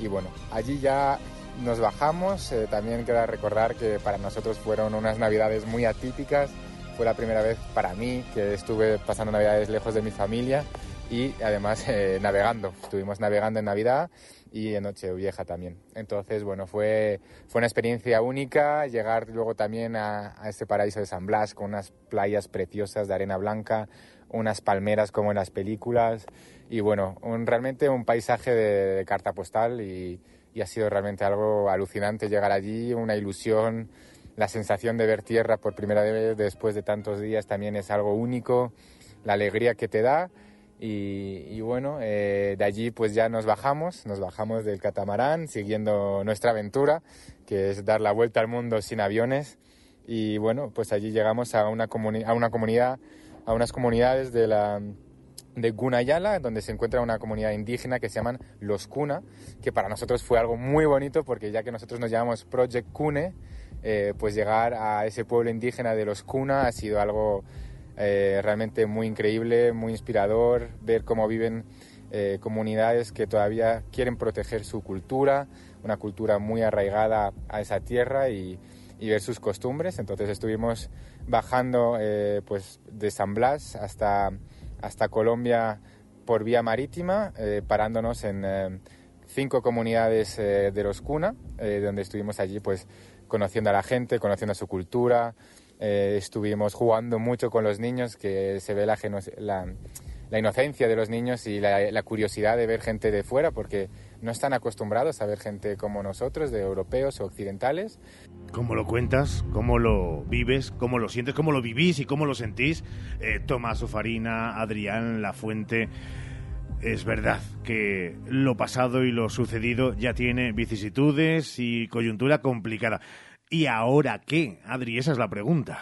Y bueno, allí ya nos bajamos. Eh, también queda recordar que para nosotros fueron unas navidades muy atípicas. Fue la primera vez para mí que estuve pasando navidades lejos de mi familia y además eh, navegando. Estuvimos navegando en Navidad y en Nochevieja también. Entonces, bueno, fue, fue una experiencia única llegar luego también a, a este paraíso de San Blas con unas playas preciosas de arena blanca, unas palmeras como en las películas y bueno, un, realmente un paisaje de, de carta postal y, y ha sido realmente algo alucinante llegar allí, una ilusión, la sensación de ver tierra por primera vez después de tantos días también es algo único, la alegría que te da y, y bueno, eh, de allí pues ya nos bajamos, nos bajamos del catamarán siguiendo nuestra aventura, que es dar la vuelta al mundo sin aviones. Y bueno, pues allí llegamos a una, comuni a una comunidad, a unas comunidades de la de Gunayala, donde se encuentra una comunidad indígena que se llaman los Cuna, que para nosotros fue algo muy bonito porque ya que nosotros nos llamamos Project Cune, eh, pues llegar a ese pueblo indígena de los Cuna ha sido algo eh, realmente muy increíble, muy inspirador, ver cómo viven eh, comunidades que todavía quieren proteger su cultura, una cultura muy arraigada a esa tierra y, ver sus costumbres. Entonces estuvimos bajando eh, pues de San Blas hasta hasta Colombia por vía marítima, parándonos en cinco comunidades de los Cuna, donde estuvimos allí pues conociendo a la gente, conociendo a su cultura, estuvimos jugando mucho con los niños, que se ve la, la, inocencia de los niños y la, curiosidad de ver gente de fuera, porque no están acostumbrados a ver gente como nosotros, de europeos o occidentales. ¿Cómo lo cuentas? ¿Cómo lo vives? ¿Cómo lo sientes? ¿Cómo lo vivís y cómo lo sentís? Eh, Tomás Ofarina, Adrián La Fuente. Es verdad que lo pasado y lo sucedido ya tiene vicisitudes y coyuntura complicada. ¿Y ahora qué, Adri? Esa es la pregunta.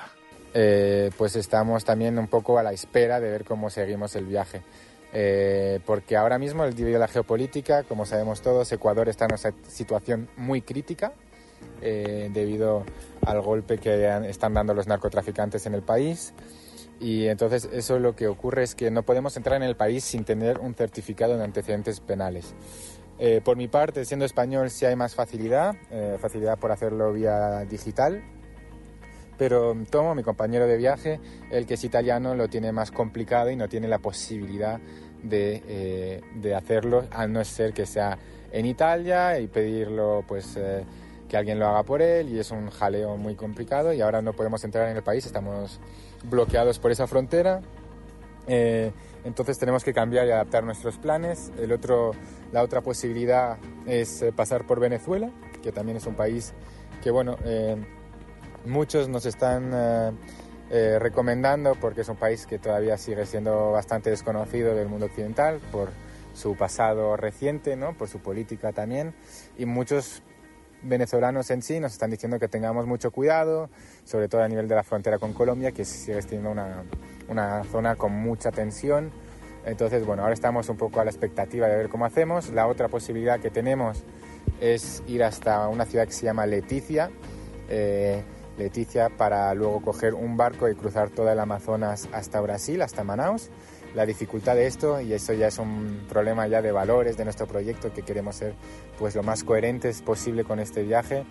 Eh, pues estamos también un poco a la espera de ver cómo seguimos el viaje. Eh, porque ahora mismo, debido a la geopolítica, como sabemos todos, Ecuador está en una situación muy crítica eh, debido al golpe que están dando los narcotraficantes en el país. Y entonces eso lo que ocurre es que no podemos entrar en el país sin tener un certificado de antecedentes penales. Eh, por mi parte, siendo español, sí hay más facilidad, eh, facilidad por hacerlo vía digital, pero Tomo, mi compañero de viaje, el que es italiano, lo tiene más complicado y no tiene la posibilidad de, eh, de hacerlo, a no ser que sea en Italia y pedirlo pues eh, que alguien lo haga por él y es un jaleo muy complicado y ahora no podemos entrar en el país, estamos bloqueados por esa frontera. Eh, entonces tenemos que cambiar y adaptar nuestros planes. El otro, la otra posibilidad es eh, pasar por Venezuela, que también es un país que, bueno, eh, muchos nos están eh, eh, recomendando porque es un país que todavía sigue siendo bastante desconocido del mundo occidental por su pasado reciente, ¿no? por su política también, y muchos venezolanos en sí nos están diciendo que tengamos mucho cuidado, sobre todo a nivel de la frontera con Colombia, que sigue siendo una, una zona con mucha tensión. Entonces, bueno, ahora estamos un poco a la expectativa de ver cómo hacemos. La otra posibilidad que tenemos es ir hasta una ciudad que se llama Leticia. Eh, Leticia para luego coger un barco y cruzar toda el Amazonas hasta Brasil, hasta Manaus. La dificultad de esto y eso ya es un problema ya de valores de nuestro proyecto que queremos ser pues lo más coherentes posible con este viaje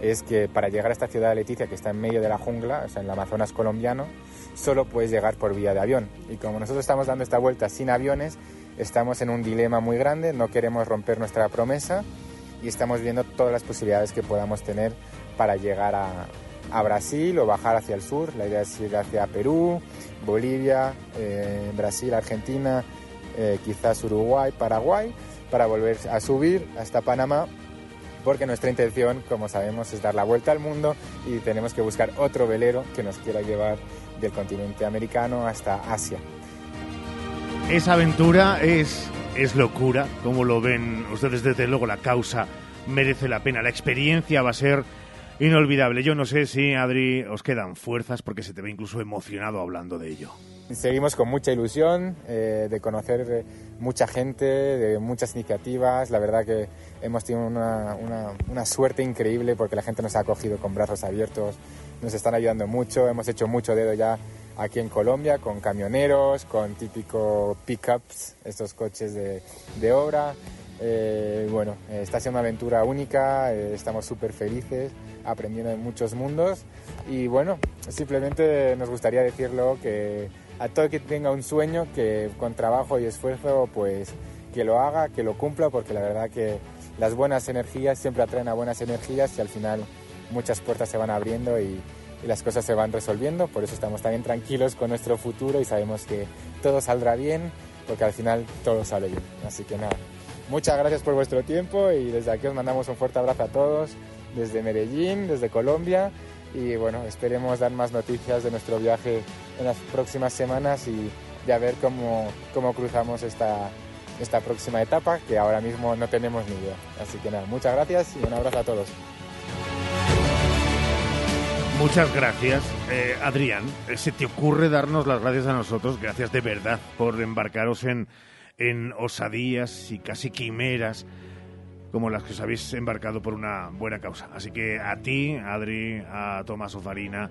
es que para llegar a esta ciudad de Leticia que está en medio de la jungla, o sea, en el Amazonas colombiano, solo puedes llegar por vía de avión. Y como nosotros estamos dando esta vuelta sin aviones, estamos en un dilema muy grande, no queremos romper nuestra promesa y estamos viendo todas las posibilidades que podamos tener para llegar a, a Brasil o bajar hacia el sur. La idea es ir hacia Perú, Bolivia, eh, Brasil, Argentina, eh, quizás Uruguay, Paraguay, para volver a subir hasta Panamá, porque nuestra intención, como sabemos, es dar la vuelta al mundo y tenemos que buscar otro velero que nos quiera llevar del continente americano hasta Asia. Esa aventura es, es locura, como lo ven ustedes desde luego, la causa merece la pena, la experiencia va a ser inolvidable. Yo no sé si, Adri, os quedan fuerzas porque se te ve incluso emocionado hablando de ello. Seguimos con mucha ilusión eh, de conocer eh, mucha gente, de muchas iniciativas. La verdad que hemos tenido una, una, suerte increíble porque la gente nos ha acogido con brazos abiertos, nos están ayudando mucho. Hemos hecho mucho dedo ya aquí en Colombia con camioneros, con típico pickups, estos coches de, de obra. Eh, bueno, está siendo una aventura única, eh, estamos súper felices aprendiendo en muchos mundos. Y bueno, simplemente nos gustaría decirlo que a todo el que tenga un sueño, que con trabajo y esfuerzo, pues que lo haga, que lo cumpla, porque la verdad que las buenas energías siempre atraen a buenas energías y al final muchas puertas se van abriendo y, y las cosas se van resolviendo, por eso estamos también tranquilos con nuestro futuro y sabemos que todo saldrá bien, porque al final todo sale bien. Así que nada, muchas gracias por vuestro tiempo y desde aquí os mandamos un fuerte abrazo a todos, desde Medellín, desde Colombia y bueno, esperemos dar más noticias de nuestro viaje en las próximas semanas y ya ver cómo, cómo cruzamos esta, esta próxima etapa que ahora mismo no tenemos ni idea. Así que nada, muchas gracias y un abrazo a todos. Muchas gracias, eh, Adrián. ¿Se te ocurre darnos las gracias a nosotros? Gracias de verdad por embarcaros en, en osadías y casi quimeras como las que os habéis embarcado por una buena causa. Así que a ti, Adri, a Tomás Ofarina,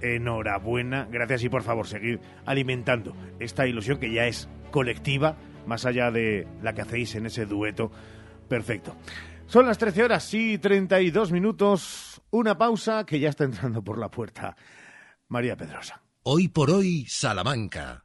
enhorabuena, gracias y por favor seguid alimentando esta ilusión que ya es colectiva, más allá de la que hacéis en ese dueto perfecto. Son las 13 horas y 32 minutos, una pausa que ya está entrando por la puerta. María Pedrosa. Hoy por hoy, Salamanca.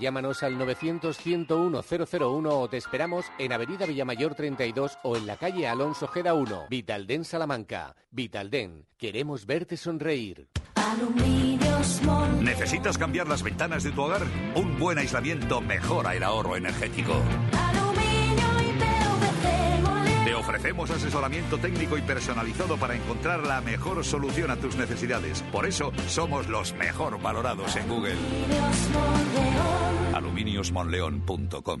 Llámanos al 900-101-001 o te esperamos en Avenida Villamayor 32 o en la calle Alonso Geda 1. Vitalden Salamanca. Vitalden, queremos verte sonreír. ¿Necesitas cambiar las ventanas de tu hogar? Un buen aislamiento mejora el ahorro energético. Ofrecemos asesoramiento técnico y personalizado para encontrar la mejor solución a tus necesidades. Por eso somos los mejor valorados en Google. Aluminiosmonleón.com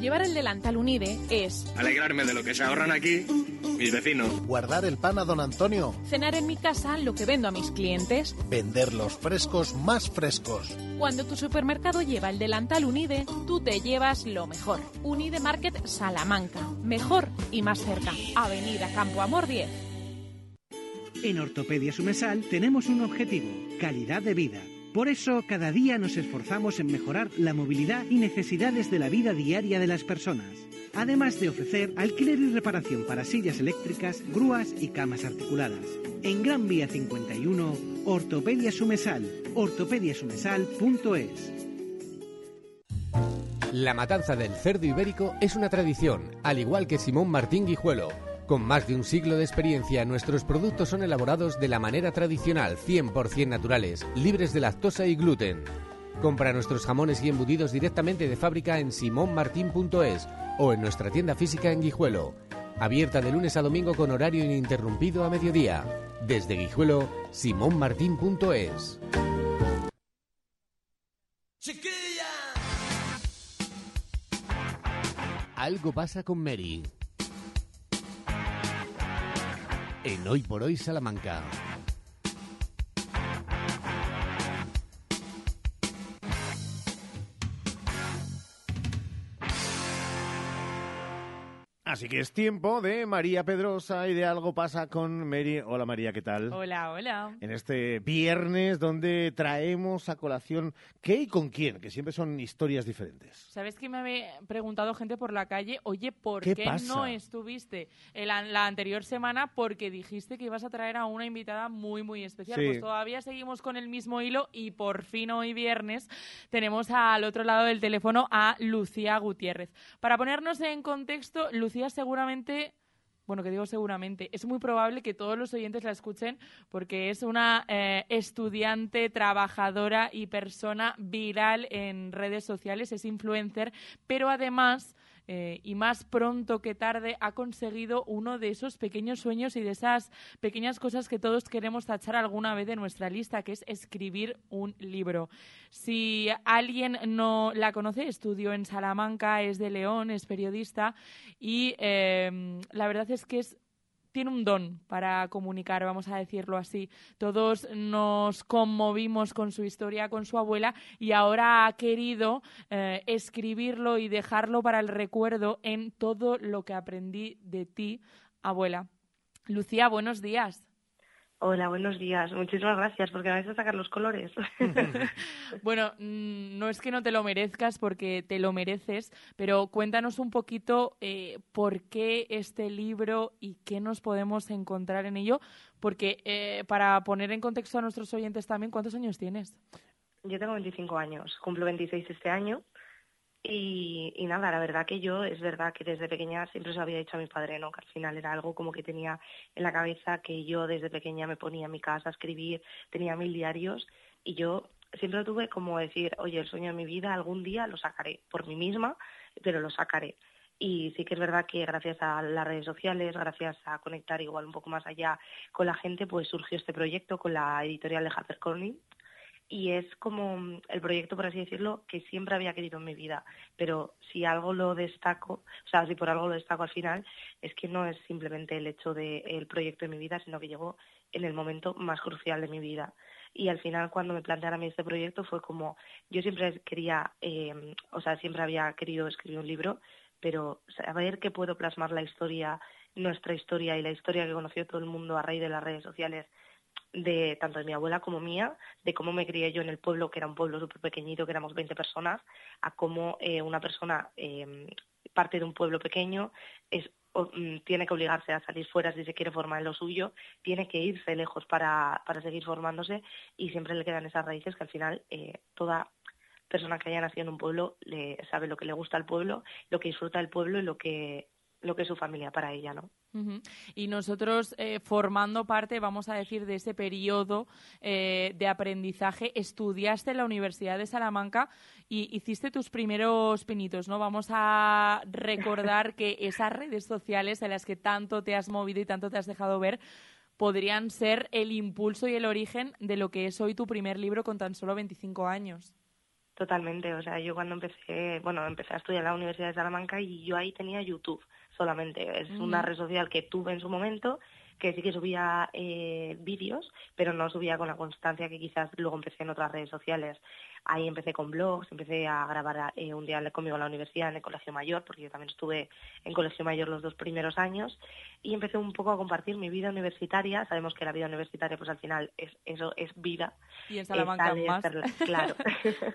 Llevar el delantal Unide es alegrarme de lo que se ahorran aquí mis vecinos. Guardar el pan a don Antonio. cenar en mi casa lo que vendo a mis clientes. Vender los frescos más frescos. Cuando tu supermercado lleva el delantal Unide, tú te llevas lo mejor. Unide Market Salamanca. Mejor y más cerca. Avenida Campo Amor 10. En Ortopedia Sumesal tenemos un objetivo, calidad de vida. Por eso, cada día nos esforzamos en mejorar la movilidad y necesidades de la vida diaria de las personas. además de ofrecer alquiler y reparación para sillas eléctricas, grúas y camas articuladas. En Gran Vía 51, Ortopedia Sumesal, ortopediasumesal.es. La matanza del cerdo ibérico es una tradición, al igual que Simón Martín Guijuelo. Con más de un siglo de experiencia, nuestros productos son elaborados de la manera tradicional, 100% naturales, libres de lactosa y gluten. Compra nuestros jamones y embudidos directamente de fábrica en simonmartin.es o en nuestra tienda física en Guijuelo. Abierta de lunes a domingo con horario ininterrumpido a mediodía. Desde Guijuelo, simonmartin.es. Algo pasa con Mary. En Hoy por Hoy Salamanca. Así que es tiempo de María Pedrosa y de Algo pasa con Mary. Hola María, ¿qué tal? Hola, hola. En este viernes donde traemos a colación qué y con quién, que siempre son historias diferentes. ¿Sabes que me había preguntado gente por la calle, oye, ¿por qué, no estuviste en la, la, anterior semana? Porque dijiste que ibas a traer a una invitada muy, muy especial. Pues todavía seguimos con el mismo hilo y por fin hoy viernes tenemos al otro lado del teléfono a Lucía Gutiérrez. Para ponernos en contexto, Lucía seguramente bueno, que digo seguramente, es muy probable que todos los oyentes la escuchen porque es una eh, estudiante, trabajadora y persona viral en redes sociales, es influencer, pero además eh, y más pronto que tarde ha conseguido uno de esos pequeños sueños y de esas pequeñas cosas que todos queremos tachar alguna vez de nuestra lista, que es escribir un libro. Si alguien no la conoce, estudió en Salamanca, es de León, es periodista y eh, la verdad es que es tiene un don para comunicar, vamos a decirlo así. Todos nos conmovimos con su historia, con su abuela, y ahora ha querido eh, escribirlo y dejarlo para el recuerdo en todo lo que aprendí de ti, abuela. Lucía, buenos días. Hola, buenos días. Muchísimas gracias porque me vais a sacar los colores. (laughs) bueno, mm, no es que no te lo merezcas porque te lo mereces, pero cuéntanos un poquito eh, por qué este libro y qué nos podemos encontrar en ello, porque eh, para poner en contexto a nuestros oyentes también, ¿cuántos años tienes? Yo tengo 25 años, cumplo 26 este año y, nada, la verdad que yo, es verdad que desde pequeña siempre se había dicho a mi padre, ¿no? Que al final era algo como que tenía en la cabeza que yo desde pequeña me ponía en mi casa a escribir, tenía mil diarios y yo siempre tuve como decir, oye, el sueño de mi vida algún día lo sacaré por mí misma, pero lo sacaré. Y sí que es verdad que gracias a las redes sociales, gracias a conectar igual un poco más allá con la gente, pues surgió este proyecto con la editorial de HarperCollins y es como mm, el proyecto, por así decirlo, que siempre había querido en mi vida. Pero si algo lo destaco, o sea, si por algo lo destaco al final, es que no es simplemente el hecho del proyecto de mi vida, sino que llegó en el momento más crucial de mi vida. Y al final, cuando me plantearon a mí este proyecto, fue como, yo siempre quería, eh, o sea, siempre había querido escribir un libro, pero saber que puedo plasmar la historia, nuestra historia y la historia que conoció todo el mundo a raíz de las redes sociales de tanto de mi abuela como mía, de cómo me crié yo en el pueblo, que era un pueblo súper pequeñito, que éramos 20 personas, a cómo eh, una persona eh, parte de un pueblo pequeño es, mm, tiene que obligarse a salir fuera si se quiere formar en lo suyo, tiene que irse lejos para, para seguir formándose y siempre le quedan esas raíces que al final eh, toda persona que haya nacido en un pueblo le sabe lo que le gusta al pueblo, lo que disfruta del pueblo y lo que lo que es su familia para ella, ¿no? Y nosotros, eh, formando parte, vamos a decir, de ese periodo eh, de aprendizaje, estudiaste en la Universidad de Salamanca y hiciste tus primeros pinitos, ¿no? Vamos a recordar que esas redes sociales en las que tanto te has movido y tanto te has dejado ver podrían ser el impulso y el origen de lo que es hoy tu primer libro con tan solo 25 años. Totalmente, o sea, yo cuando empecé, bueno, empecé a estudiar en la Universidad de Salamanca y yo ahí tenía YouTube solamente. Es una red social que tuve en su momento, que sí que subía eh, vídeos, pero no subía con la constancia que quizás luego empecé en otras redes sociales. Ahí empecé con blogs, empecé a grabar eh, un día conmigo en la universidad, en el colegio mayor, porque yo también estuve en colegio mayor los dos primeros años, y empecé un poco a compartir mi vida universitaria. Sabemos que la vida universitaria, pues al final, es, eso es vida. Y en Salamanca más. claro. (laughs)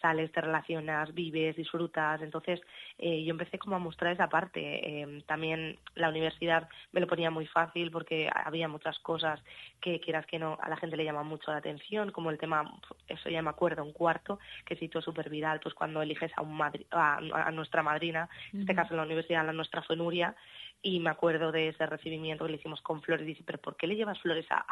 sales, te relacionas, vives, disfrutas. Entonces, eh, yo empecé como a mostrar esa parte. Em, también la universidad me lo ponía muy fácil porque había muchas cosas que quieras que no, a la gente le llama mucho la atención, como el tema, eso ya me acuerdo, un cuarto que citó súper viral, pues cuando eliges a, un a, nuestra madrina, en este caso en la universidad, la nuestra fue Nuria, y me acuerdo de ese recibimiento que le hicimos con flores. Dice, ¿pero por qué le llevas flores a,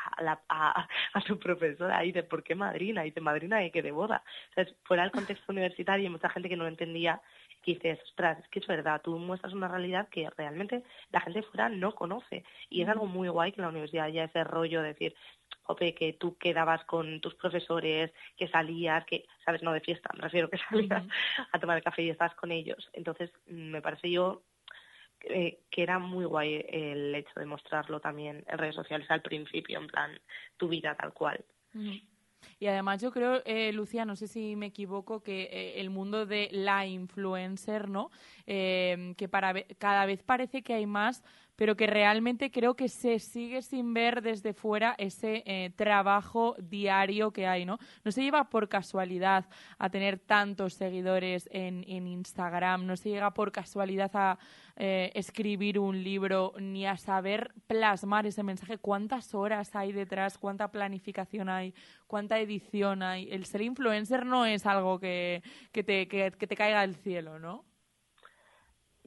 a, a, tu profesora? Y dice, ¿por qué madrina? Y dice, madrina de que de boda. Entonces, fuera del contexto universitario y mucha gente que no entendía, que dices, ostras, es que es verdad, tú muestras una realidad que realmente la gente fuera no conoce. Y es algo muy guay que en la universidad haya ese rollo de decir, Jope, que tú quedabas con tus profesores, que salías, que, sabes, no de fiesta, me refiero que (laughs) salías a tomar el café y estás con ellos. Entonces, me parece yo que era muy guay el hecho de mostrarlo también en redes sociales al principio, en plan, tu vida tal cual. Y además yo creo, eh, Lucía, no sé si me equivoco, que eh, el mundo de la influencer, ¿no? Eh, que para cada vez parece que hay más pero que realmente creo que se sigue sin ver desde fuera ese eh, trabajo diario que hay, ¿no? No se lleva por casualidad a tener tantos seguidores en, Instagram, no se llega por casualidad a eh, escribir un libro ni a saber plasmar ese mensaje. ¿Cuántas horas hay detrás? ¿Cuánta planificación hay? ¿Cuánta edición hay? El ser influencer no es algo que, que, te, que te caiga del cielo, ¿no?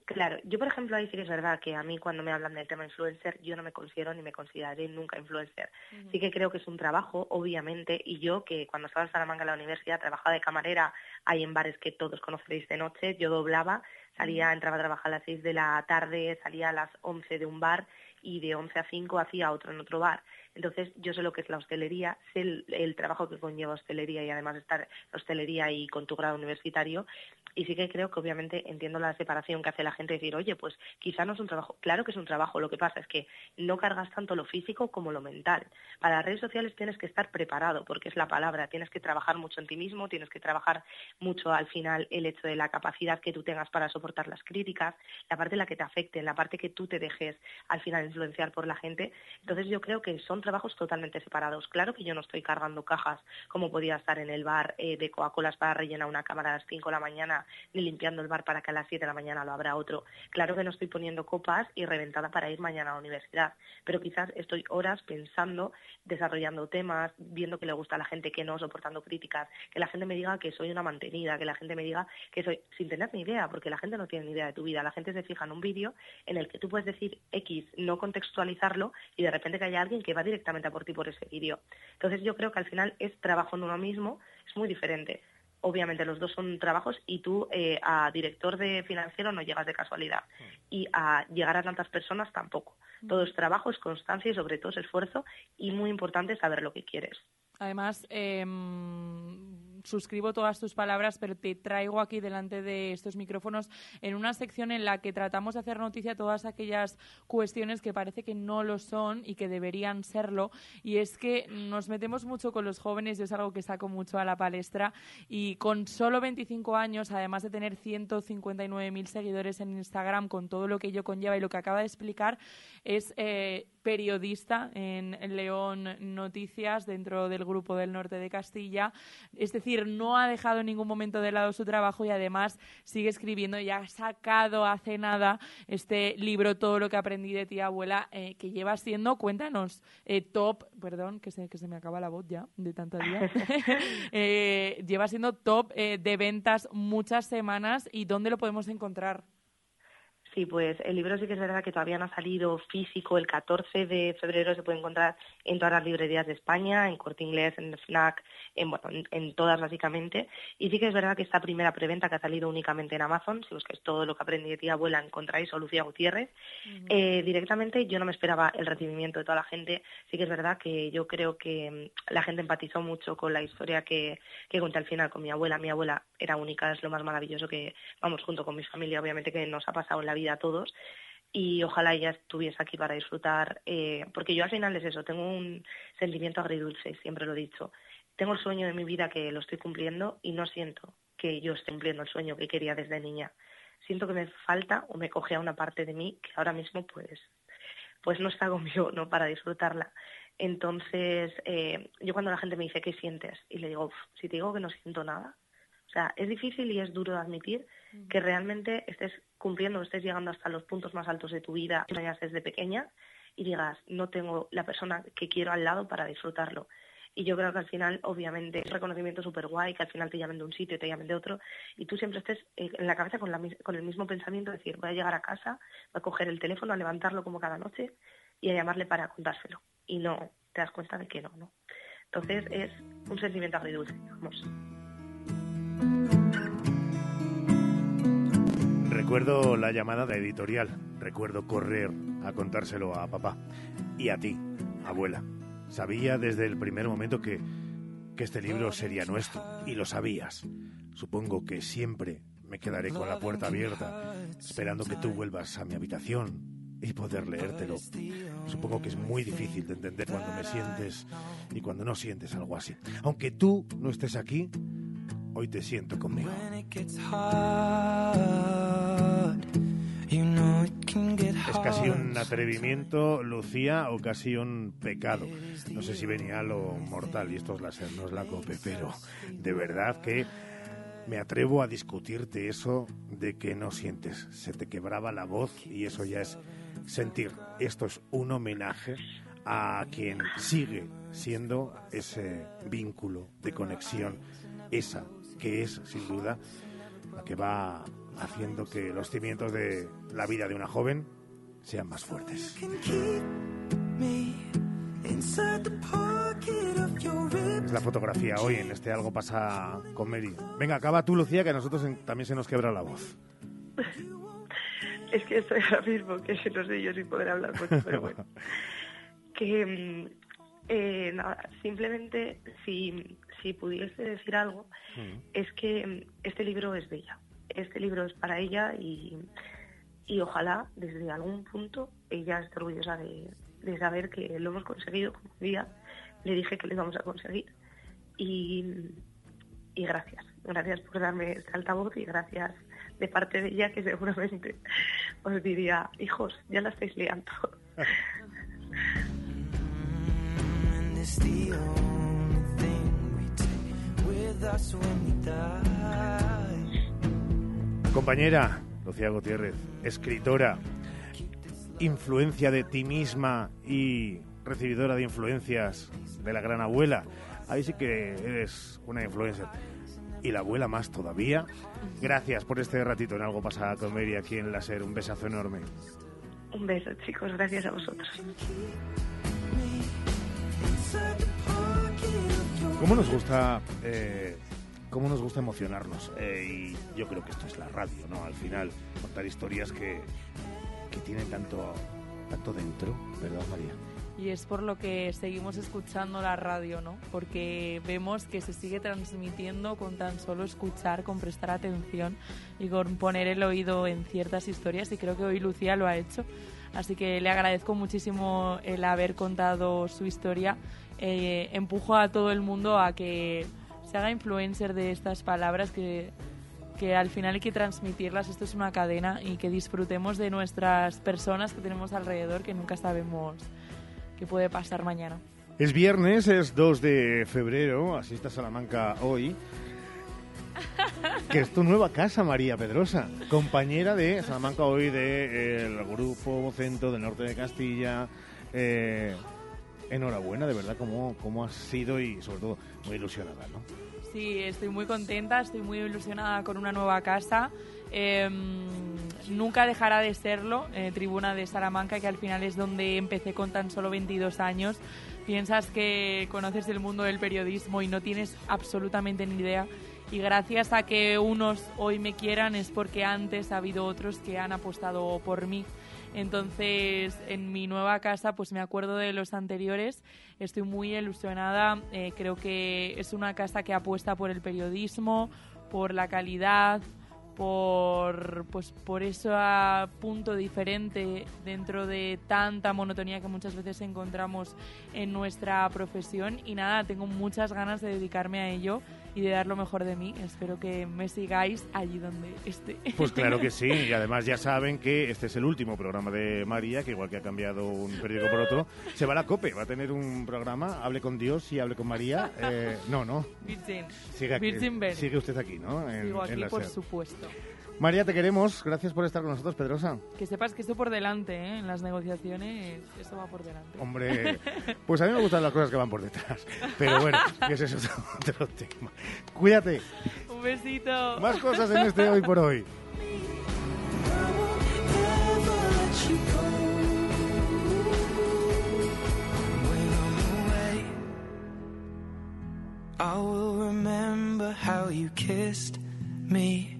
Claro, yo por ejemplo ahí sí que es verdad que a mí cuando me hablan del tema influencer yo no me considero ni me consideraré nunca influencer. Sí que creo que es un trabajo, obviamente, y yo que cuando estaba en Salamanca en la universidad trabajaba de camarera, hay en bares que todos conoceréis de noche, yo doblaba, salía, entraba a trabajar a las 6 de la tarde, salía a las 11 de un bar y de 11 a 5 hacía otro en otro bar. Entonces, yo sé lo que es la hostelería, sé el, trabajo que conlleva hostelería y además estar hostelería y con tu grado universitario. Y sí que creo que obviamente entiendo la separación que hace la gente decir, oye, pues quizá no es un trabajo. Claro que es un trabajo, lo que pasa es que no cargas tanto lo físico como lo mental. Para las redes sociales tienes que estar preparado, porque es la palabra, tienes que trabajar mucho en ti mismo, tienes que trabajar mucho al final el hecho de la capacidad que tú tengas para soportar las críticas, la parte en la que te afecten, la parte que tú te dejes al final influenciar por la gente. Entonces yo creo que son trabajos totalmente separados. Claro que yo no estoy cargando cajas como podía estar en el bar eh, de Coca-Colas para rellenar una cámara a las 5 de la mañana, ni limpiando el bar para que a las 7 de la mañana lo abra otro. Claro que no estoy poniendo copas y reventada para ir mañana a la universidad, pero quizás estoy horas pensando, desarrollando temas, viendo que le gusta a la gente, que no, soportando críticas, que la gente me diga que soy una mantenida, que la gente me diga que soy, sin tener ni idea, porque la gente no tiene ni idea de tu vida. La gente se fija en un vídeo en el que tú puedes decir X, no contextualizarlo y de repente que haya alguien que va directamente a por ti por ese vídeo. Entonces yo creo que al final es trabajo en uno mismo, es muy diferente. Obviamente los dos son trabajos y tú eh, a director de financiero no llegas de casualidad mm. y a llegar a tantas personas tampoco. Mm. Todo es trabajo, es constancia y sobre todo es esfuerzo y muy importante saber lo que quieres. Además, em, suscribo todas tus palabras, pero te traigo aquí delante de estos micrófonos en una sección en la que tratamos de hacer noticia todas aquellas cuestiones que parece que no lo son y que deberían serlo. Y es que nos metemos mucho con los jóvenes y es algo que saco mucho a la palestra. Y con solo 25 años, además de tener 159.000 seguidores en Instagram, con todo lo que ello conlleva y lo que acaba de explicar, es eh, periodista en León Noticias dentro del grupo del norte de Castilla. Es decir, no ha dejado en ningún momento de lado su trabajo y además sigue escribiendo. Ya ha sacado hace nada este libro, Todo lo que aprendí de ti, abuela, eh, que lleva siendo, cuéntanos, eh, top, perdón, que se, que se me acaba la voz ya de tanta día, (laughs) (laughs) eh, lleva siendo top de ventas muchas semanas y ¿dónde lo podemos encontrar? Sí, pues el libro sí que es verdad que todavía no ha salido físico. El 14 de febrero se puede encontrar en todas las librerías de España, en Corte Inglés, en FNAC, en, bueno, en, todas básicamente. Y sí que es verdad que esta primera preventa que ha salido únicamente en Amazon, si buscáis todo lo que aprendí de ti abuela, encontráis o Lucía Gutiérrez. Eh, directamente yo no me esperaba el recibimiento de toda la gente. Sí que es verdad que yo creo que mm, la gente empatizó mucho con la historia que, que conté al final con mi abuela. Mi abuela era única, es lo más maravilloso que, vamos, junto con mi familia, obviamente que nos ha pasado en la vida a todos y ojalá ella estuviese aquí para disfrutar, eh, porque yo al final es eso, tengo un sentimiento agridulce, siempre lo he dicho. Tengo el sueño de mi vida que lo estoy cumpliendo y no siento que yo esté cumpliendo el sueño que quería desde niña. Siento que me falta o me coge a una parte de mí que ahora mismo pues, pues no está (laughs) conmigo ¿no? para disfrutarla. Entonces, eh, yo cuando la gente me dice, ¿qué sientes? Y le digo, si te digo que no siento nada. O sea, es difícil y es duro de admitir que realmente estés cumpliendo, estés llegando hasta los puntos más altos de tu vida, desde pequeña, y digas, no tengo la persona que quiero al lado para disfrutarlo. Y yo creo que al final, obviamente, es reconocimiento súper guay, que al final te llamen de un sitio y te llamen de otro, y tú siempre estés eh, en la cabeza con, con el mismo pensamiento, decir, voy a llegar a casa, voy a coger el teléfono, a levantarlo como cada noche y a llamarle para contárselo. Y no, te das cuenta de que no, ¿no? Entonces es un sentimiento agridulce, vamos. Recuerdo la llamada de editorial, recuerdo correr a contárselo a papá y a ti, abuela. Sabía desde el primer momento que, que este libro sería nuestro, y lo sabías. Supongo que siempre me quedaré con la puerta abierta, esperando que tú vuelvas a mi habitación y poder leértelo. Supongo que es muy difícil de entender cuando me sientes y cuando no sientes algo así. Aunque tú no estés aquí, hoy te siento conmigo. Es casi un atrevimiento, Lucía, o casi un pecado. No sé si venía lo mortal y esto es la no es la cope, pero de verdad que me atrevo a discutirte eso de que no sientes. Se te quebraba la voz y eso ya es sentir. Esto es un homenaje a quien sigue siendo ese vínculo de conexión, esa que es sin duda la que va haciendo que los cimientos de la vida de una joven sean más fuertes. Es la fotografía hoy en este Algo pasa con Mary. Venga, acaba tú, Lucía, que a nosotros también se nos quebra la voz. es que estoy ahora mismo, que (laughs) no sé yo si poder hablar mucho, pero bueno. (laughs) que mm, eh, nada, simplemente si, si pudiese decir algo, mm. es que mm, este libro es bella este libro es para ella y, y ojalá desde algún punto ella esté orgullosa de, saber que lo hemos conseguido como día le dije que lo íbamos a conseguir. Y, y gracias gracias por darme este altavoz y gracias de parte de ella que seguramente (laughs) os diría hijos ya la estáis liando (laughs) Compañera, Lucía Gutiérrez, escritora, influencia de ti misma y recibidora de influencias de la gran abuela. Ahí sí que eres una influencer. Y la abuela más todavía. Gracias por este ratito en Algo Pasada con Mary aquí en la SER. Un besazo enorme. Un beso, chicos. Gracias a vosotros. ¿Cómo nos gusta eh, cómo nos gusta emocionarnos. Eh, y yo creo que esto es la radio, ¿no? Al final, contar historias que, que tienen tanto, tanto dentro, ¿verdad, María? Y es por lo que seguimos escuchando la radio, ¿no? Porque vemos que se sigue transmitiendo con tan solo escuchar, con prestar atención y con poner el oído en ciertas historias. Y creo que hoy Lucía lo ha hecho. Así que le agradezco muchísimo el haber contado su historia. Eh, empujo a todo el mundo a que se haga influencer de estas palabras que, que al final hay que transmitirlas. Esto es una cadena y que disfrutemos de nuestras personas que tenemos alrededor, que nunca sabemos qué puede pasar mañana. Es viernes, es 2 de febrero, así está Salamanca hoy. que es tu nueva casa, María Pedrosa, compañera de Salamanca hoy del de, eh, Grupo Centro del Norte de Castilla. Eh, enhorabuena, de verdad, cómo, cómo has sido y sobre todo muy ilusionada, ¿no? Sí, estoy muy contenta, estoy muy ilusionada con una nueva casa. Em, nunca dejará de serlo, eh, Tribuna de Salamanca, que al final es donde empecé con tan solo 22 años. Piensas que conoces el mundo del periodismo y no tienes absolutamente ni idea. Y gracias a que unos hoy me quieran es porque antes ha habido otros que han apostado por mí. Entonces, en mi nueva casa, pues me acuerdo de los anteriores, estoy muy ilusionada, eh, creo que es una casa que apuesta por el periodismo, por la calidad, por pues por ese punto diferente dentro de tanta monotonía que muchas veces encontramos en nuestra profesión. Y nada, tengo muchas ganas de dedicarme a ello y de dar lo mejor de mí. Espero que me sigáis allí donde esté. Pues claro que sí, y además ya (laughs) saben que este es el último programa de María, que igual que ha cambiado un periódico por otro, se va a la COPE, va a tener un programa, hable con Dios y hable con María. Eh, no, no. Virgin. Sigue, aquí, Virgin sigue usted aquí, ¿no? En, Sigo aquí, por supuesto. María, te queremos. Gracias por estar con nosotros, Pedrosa. Que sepas que esto por delante, ¿eh? En las negociaciones, esto va por delante. Hombre, pues a mí me gustan las cosas que van por detrás. Pero bueno, que (laughs) ese es otro, tema. Cuídate. Un besito. Más cosas en este Hoy por Hoy. I will remember how you kissed me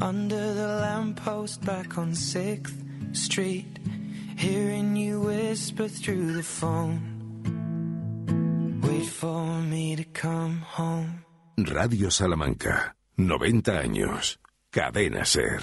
under the lamppost back on 6th Street, hearing you whisper through the phone. Wait for me to come home. Radio Salamanca, 90 años. Cadena Ser.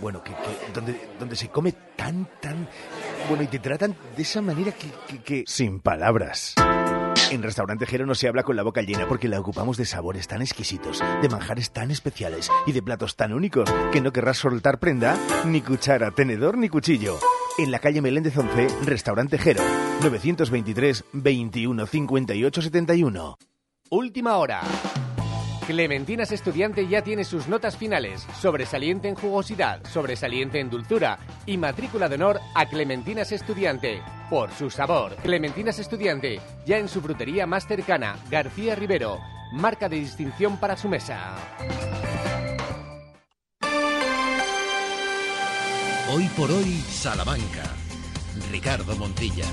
bueno, que, donde, donde se come tan, tan, bueno, y te tratan de esa manera que, que, Sin palabras. En Restaurante Jero no se habla con la boca llena porque la ocupamos de sabores tan exquisitos, de manjares tan especiales y de platos tan únicos que no querrás soltar prenda, ni cuchara, tenedor ni cuchillo. En la calle Meléndez 11, Restaurante Jero, 923 21 58 71. Última hora. Clementinas Estudiante ya tiene sus notas finales, sobresaliente en jugosidad, sobresaliente en dulzura y matrícula de honor a Clementinas Estudiante, por su sabor. Clementinas Estudiante, ya en su frutería más cercana, García Rivero, marca de distinción para su mesa. Hoy por hoy, Salamanca. Ricardo Montilla.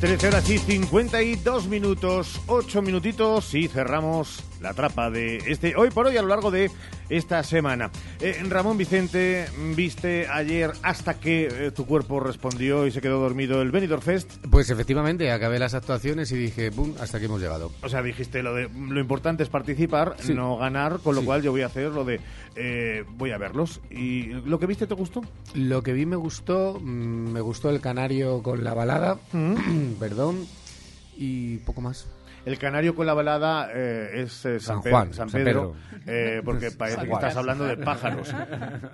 13 horas y 52 minutos, 8 minutitos y cerramos la trapa de este hoy por hoy a lo largo de esta semana. Eh, Ramón Vicente, viste ayer hasta que eh, tu cuerpo respondió y se quedó dormido el Benidorm Fest. Pues efectivamente, acabé las actuaciones y dije, ¡pum!, hasta aquí hemos llegado. O sea, dijiste lo de lo importante es participar, no ganar, con lo cual yo voy a hacer lo de eh, voy a verlos. ¿Y lo que viste te gustó? Lo que vi me gustó, mm, me gustó el canario con la balada, ¿Mm? (clears throat) perdón, y poco más. El canario con la balada eh, es eh, San, Juan, San, Pedro, eh, porque (laughs) parece que estás hablando de pájaros.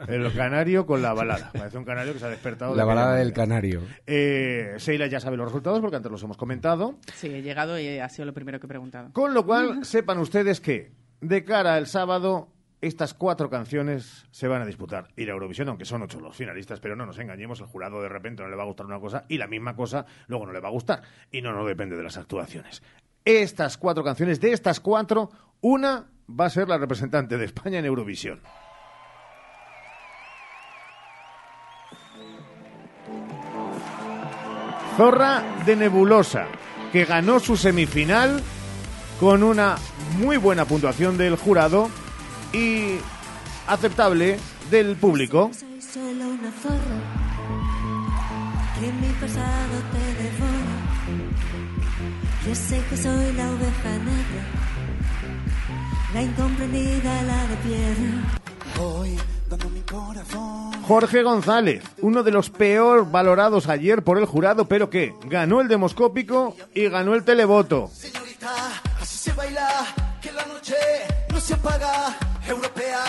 El canario con la balada. Parece un canario que se ha despertado. La balada del canario. Seila ya sabe los resultados porque antes los hemos comentado. Sí, he llegado y ha sido lo primero que he preguntado. Con lo cual, (laughs) sepan ustedes que de cara al sábado estas cuatro canciones se van a disputar ir a Eurovisión, aunque son ocho los finalistas, pero no nos engañemos, el jurado de repente no le va a gustar una cosa y la misma cosa luego no le va a gustar. Y no, no depende de las actuaciones estas cuatro canciones, de estas cuatro, una va a ser la representante de España en Eurovisión. Zorra de Nebulosa, que ganó su semifinal con una muy buena puntuación del jurado y aceptable del público. Yo sé que soy la oveja negra, la incomprendida, la de piedra. dando mi corazón. Jorge González, uno de los peor valorados ayer por el jurado, pero que ganó el demoscópico y ganó el televoto. Señorita, así se baila, que la noche no se apaga, europea,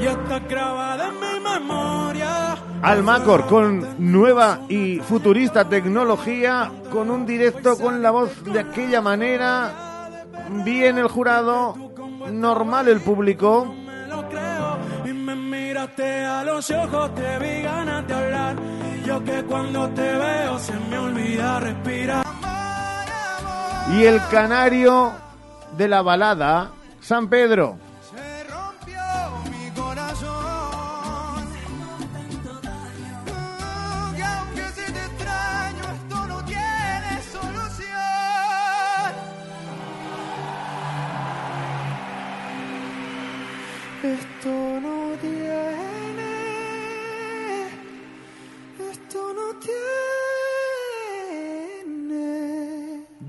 y está grabada en mi memoria. Almacor con nueva y futurista tecnología, con un directo con la voz de aquella manera, bien el jurado, normal el público. Y me miraste a los ojos, te vi ganas de hablar. Yo que cuando te veo se me olvida respirar. Y el canario de la balada, San Pedro.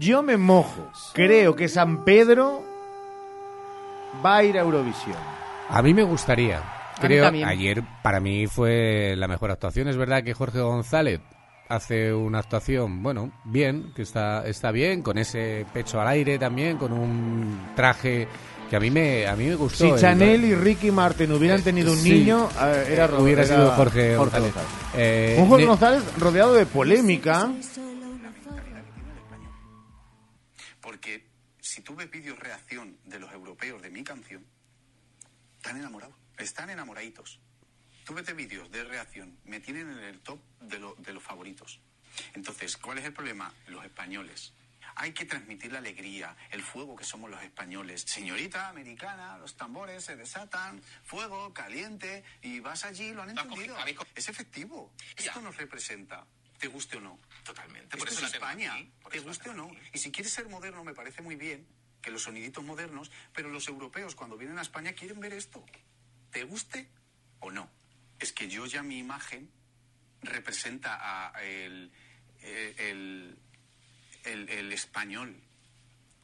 Yo me mojo. Creo que San Pedro va a ir a Eurovisión. A mí me gustaría. Creo, ayer para mí fue la mejor actuación. Es verdad que Jorge González hace una actuación, bueno, bien, que está, está bien, con ese pecho al aire también, con un traje que a mí me, a mí me gustó. Si Chanel y Ricky Martin hubieran eh, tenido un niño, eh, era, hubiera sido Jorge, González. Eh, un Jorge González rodeado de polémica. Tú ves vídeos reacción de los europeos de mi canción, están enamorados, están enamoraditos. Tú ves vídeos de reacción, me tienen en el top de, de los favoritos. Entonces, ¿cuál es el problema? Los españoles. Hay que transmitir la alegría, el fuego que somos los españoles. Señorita americana, los tambores se desatan, fuego, caliente, y vas allí, lo han entendido. Es efectivo. Esto nos representa te guste o no. Totalmente. Por eso es España, te guste o no. Y si quieres ser moderno, me parece muy bien que los soniditos modernos, pero los europeos cuando vienen a España quieren ver esto. ¿Te guste o no? Es que yo ya mi imagen representa a el, el, el, español.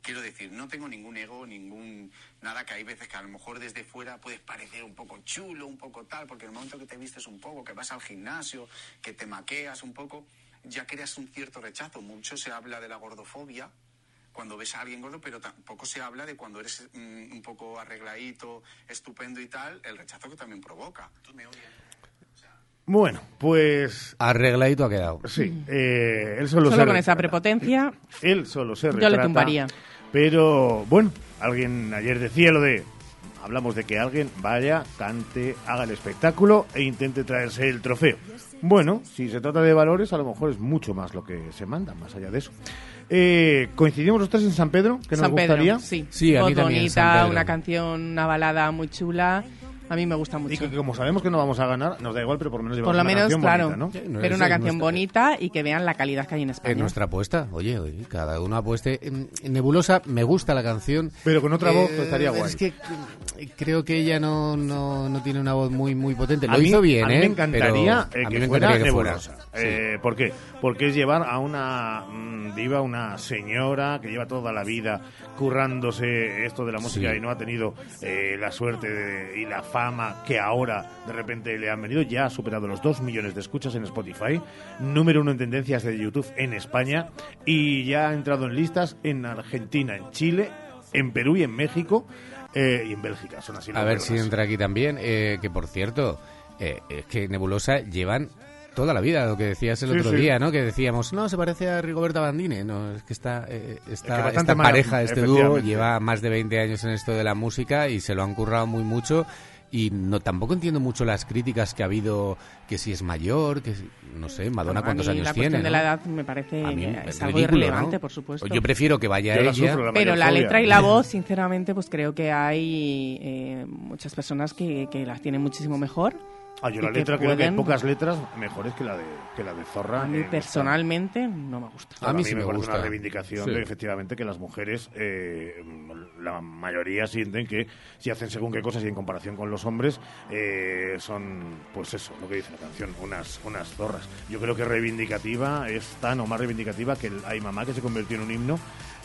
Quiero decir, no tengo ningún ego, ningún nada que hay veces que a lo mejor desde fuera puedes parecer un poco chulo, un poco tal, porque en el momento que te vistes un poco, que vas al gimnasio, que te maqueas un poco, ya creas un cierto rechazo. Mucho se habla de la gordofobia cuando ves a alguien gordo, pero tampoco se habla de cuando eres mm, un poco arregladito, estupendo y tal, el rechazo que también provoca. Bueno, pues... Arregladito ha quedado. Sí. Eh, él solo, solo con esa prepotencia... Él solo se retrata. Yo le tumbaría. Pero, bueno, alguien ayer decía lo de hablamos de que alguien vaya, cante, haga el espectáculo e intente traerse el trofeo. Bueno, si se trata de valores, a lo mejor es mucho más lo que se manda, más allá de eso. Eh, ¿Coincidimos los tres en San Pedro? ¿Que nos gustaría? sí. Sí, a mí bonita, una canción, una balada muy chula. A mí me gusta mucho. Y que como sabemos que no vamos a ganar, nos da igual, pero por lo menos Por lo menos, claro. Pero una canción bonita y que vean la calidad que hay en España. Es nuestra apuesta. Oye, oye cada uno apueste. Nebulosa me gusta la canción. Pero con otra voz estaría guay. Es que creo que ella no, no, no tiene una voz muy muy potente. Lo hizo bien, a ¿eh? Me encantaría eh, que, fuera Nebulosa. Eh, ¿Por qué? Porque es llevar a una mm, diva, una señora que lleva toda la vida currándose esto de la música y no ha tenido eh, la suerte y la fama que ahora de repente le han venido. Ya ha superado los 2 millones de escuchas en Spotify, número uno en tendencias de YouTube en España y ya ha entrado en listas en Argentina, en Chile, en Perú y en México eh, y en Bélgica. Son así A ver si entra aquí también, eh, que por cierto, es que Nebulosa llevan toda la vida, lo que decías el otro día, ¿no? Que decíamos, no, se parece a Rigoberta Bandini. No, es que está, eh, esta pareja, este dúo, lleva más de 20 años en esto de la música y se lo han currado muy mucho. Y no tampoco entiendo mucho las críticas que ha habido, que si es mayor, que no sé, Madonna cuántos años tiene. La de la edad me parece es, algo irrelevante, por supuesto. Yo prefiero que vaya ella. pero la letra y la (laughs) voz, sinceramente, pues creo que hay eh, muchas personas que, que las tienen muchísimo mejor Ah, yo la letra creo que hay pocas letras mejores que la de, que la de Zorra. A mí personalmente no me gusta. A, mí, sí me, parece una reivindicación de efectivamente que las mujeres, eh, la mayoría sienten que si hacen según qué cosas y en comparación con los hombres, eh, son, pues eso, lo que dice la canción, unas, unas zorras. Yo creo que reivindicativa es tan o más reivindicativa que el Ay Mamá, que se convirtió en un himno.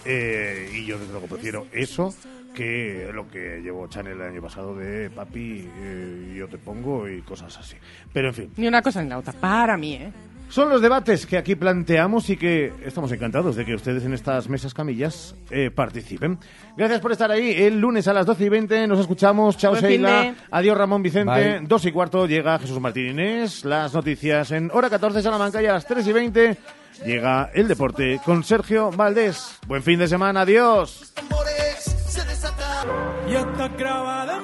Eh, y yo desde luego prefiero eso que lo que llevó Chanel el año pasado de papi, eh, yo te pongo y cosas así. Pero en fin. Ni una cosa ni la otra, para mí, ¿eh? Son los debates que aquí planteamos y que estamos encantados de que ustedes en estas mesas camillas eh, participen. Gracias por estar ahí. El lunes a las 12 y 20 nos escuchamos. Chao, Sheila. Adiós, Ramón Vicente. Dos y cuarto llega Jesús Martín Inés. Las noticias en hora 14 Salamanca y a las 3 y 20 llega el deporte con Sergio Valdés. Buen fin de semana. Adiós se desata. Y está grabada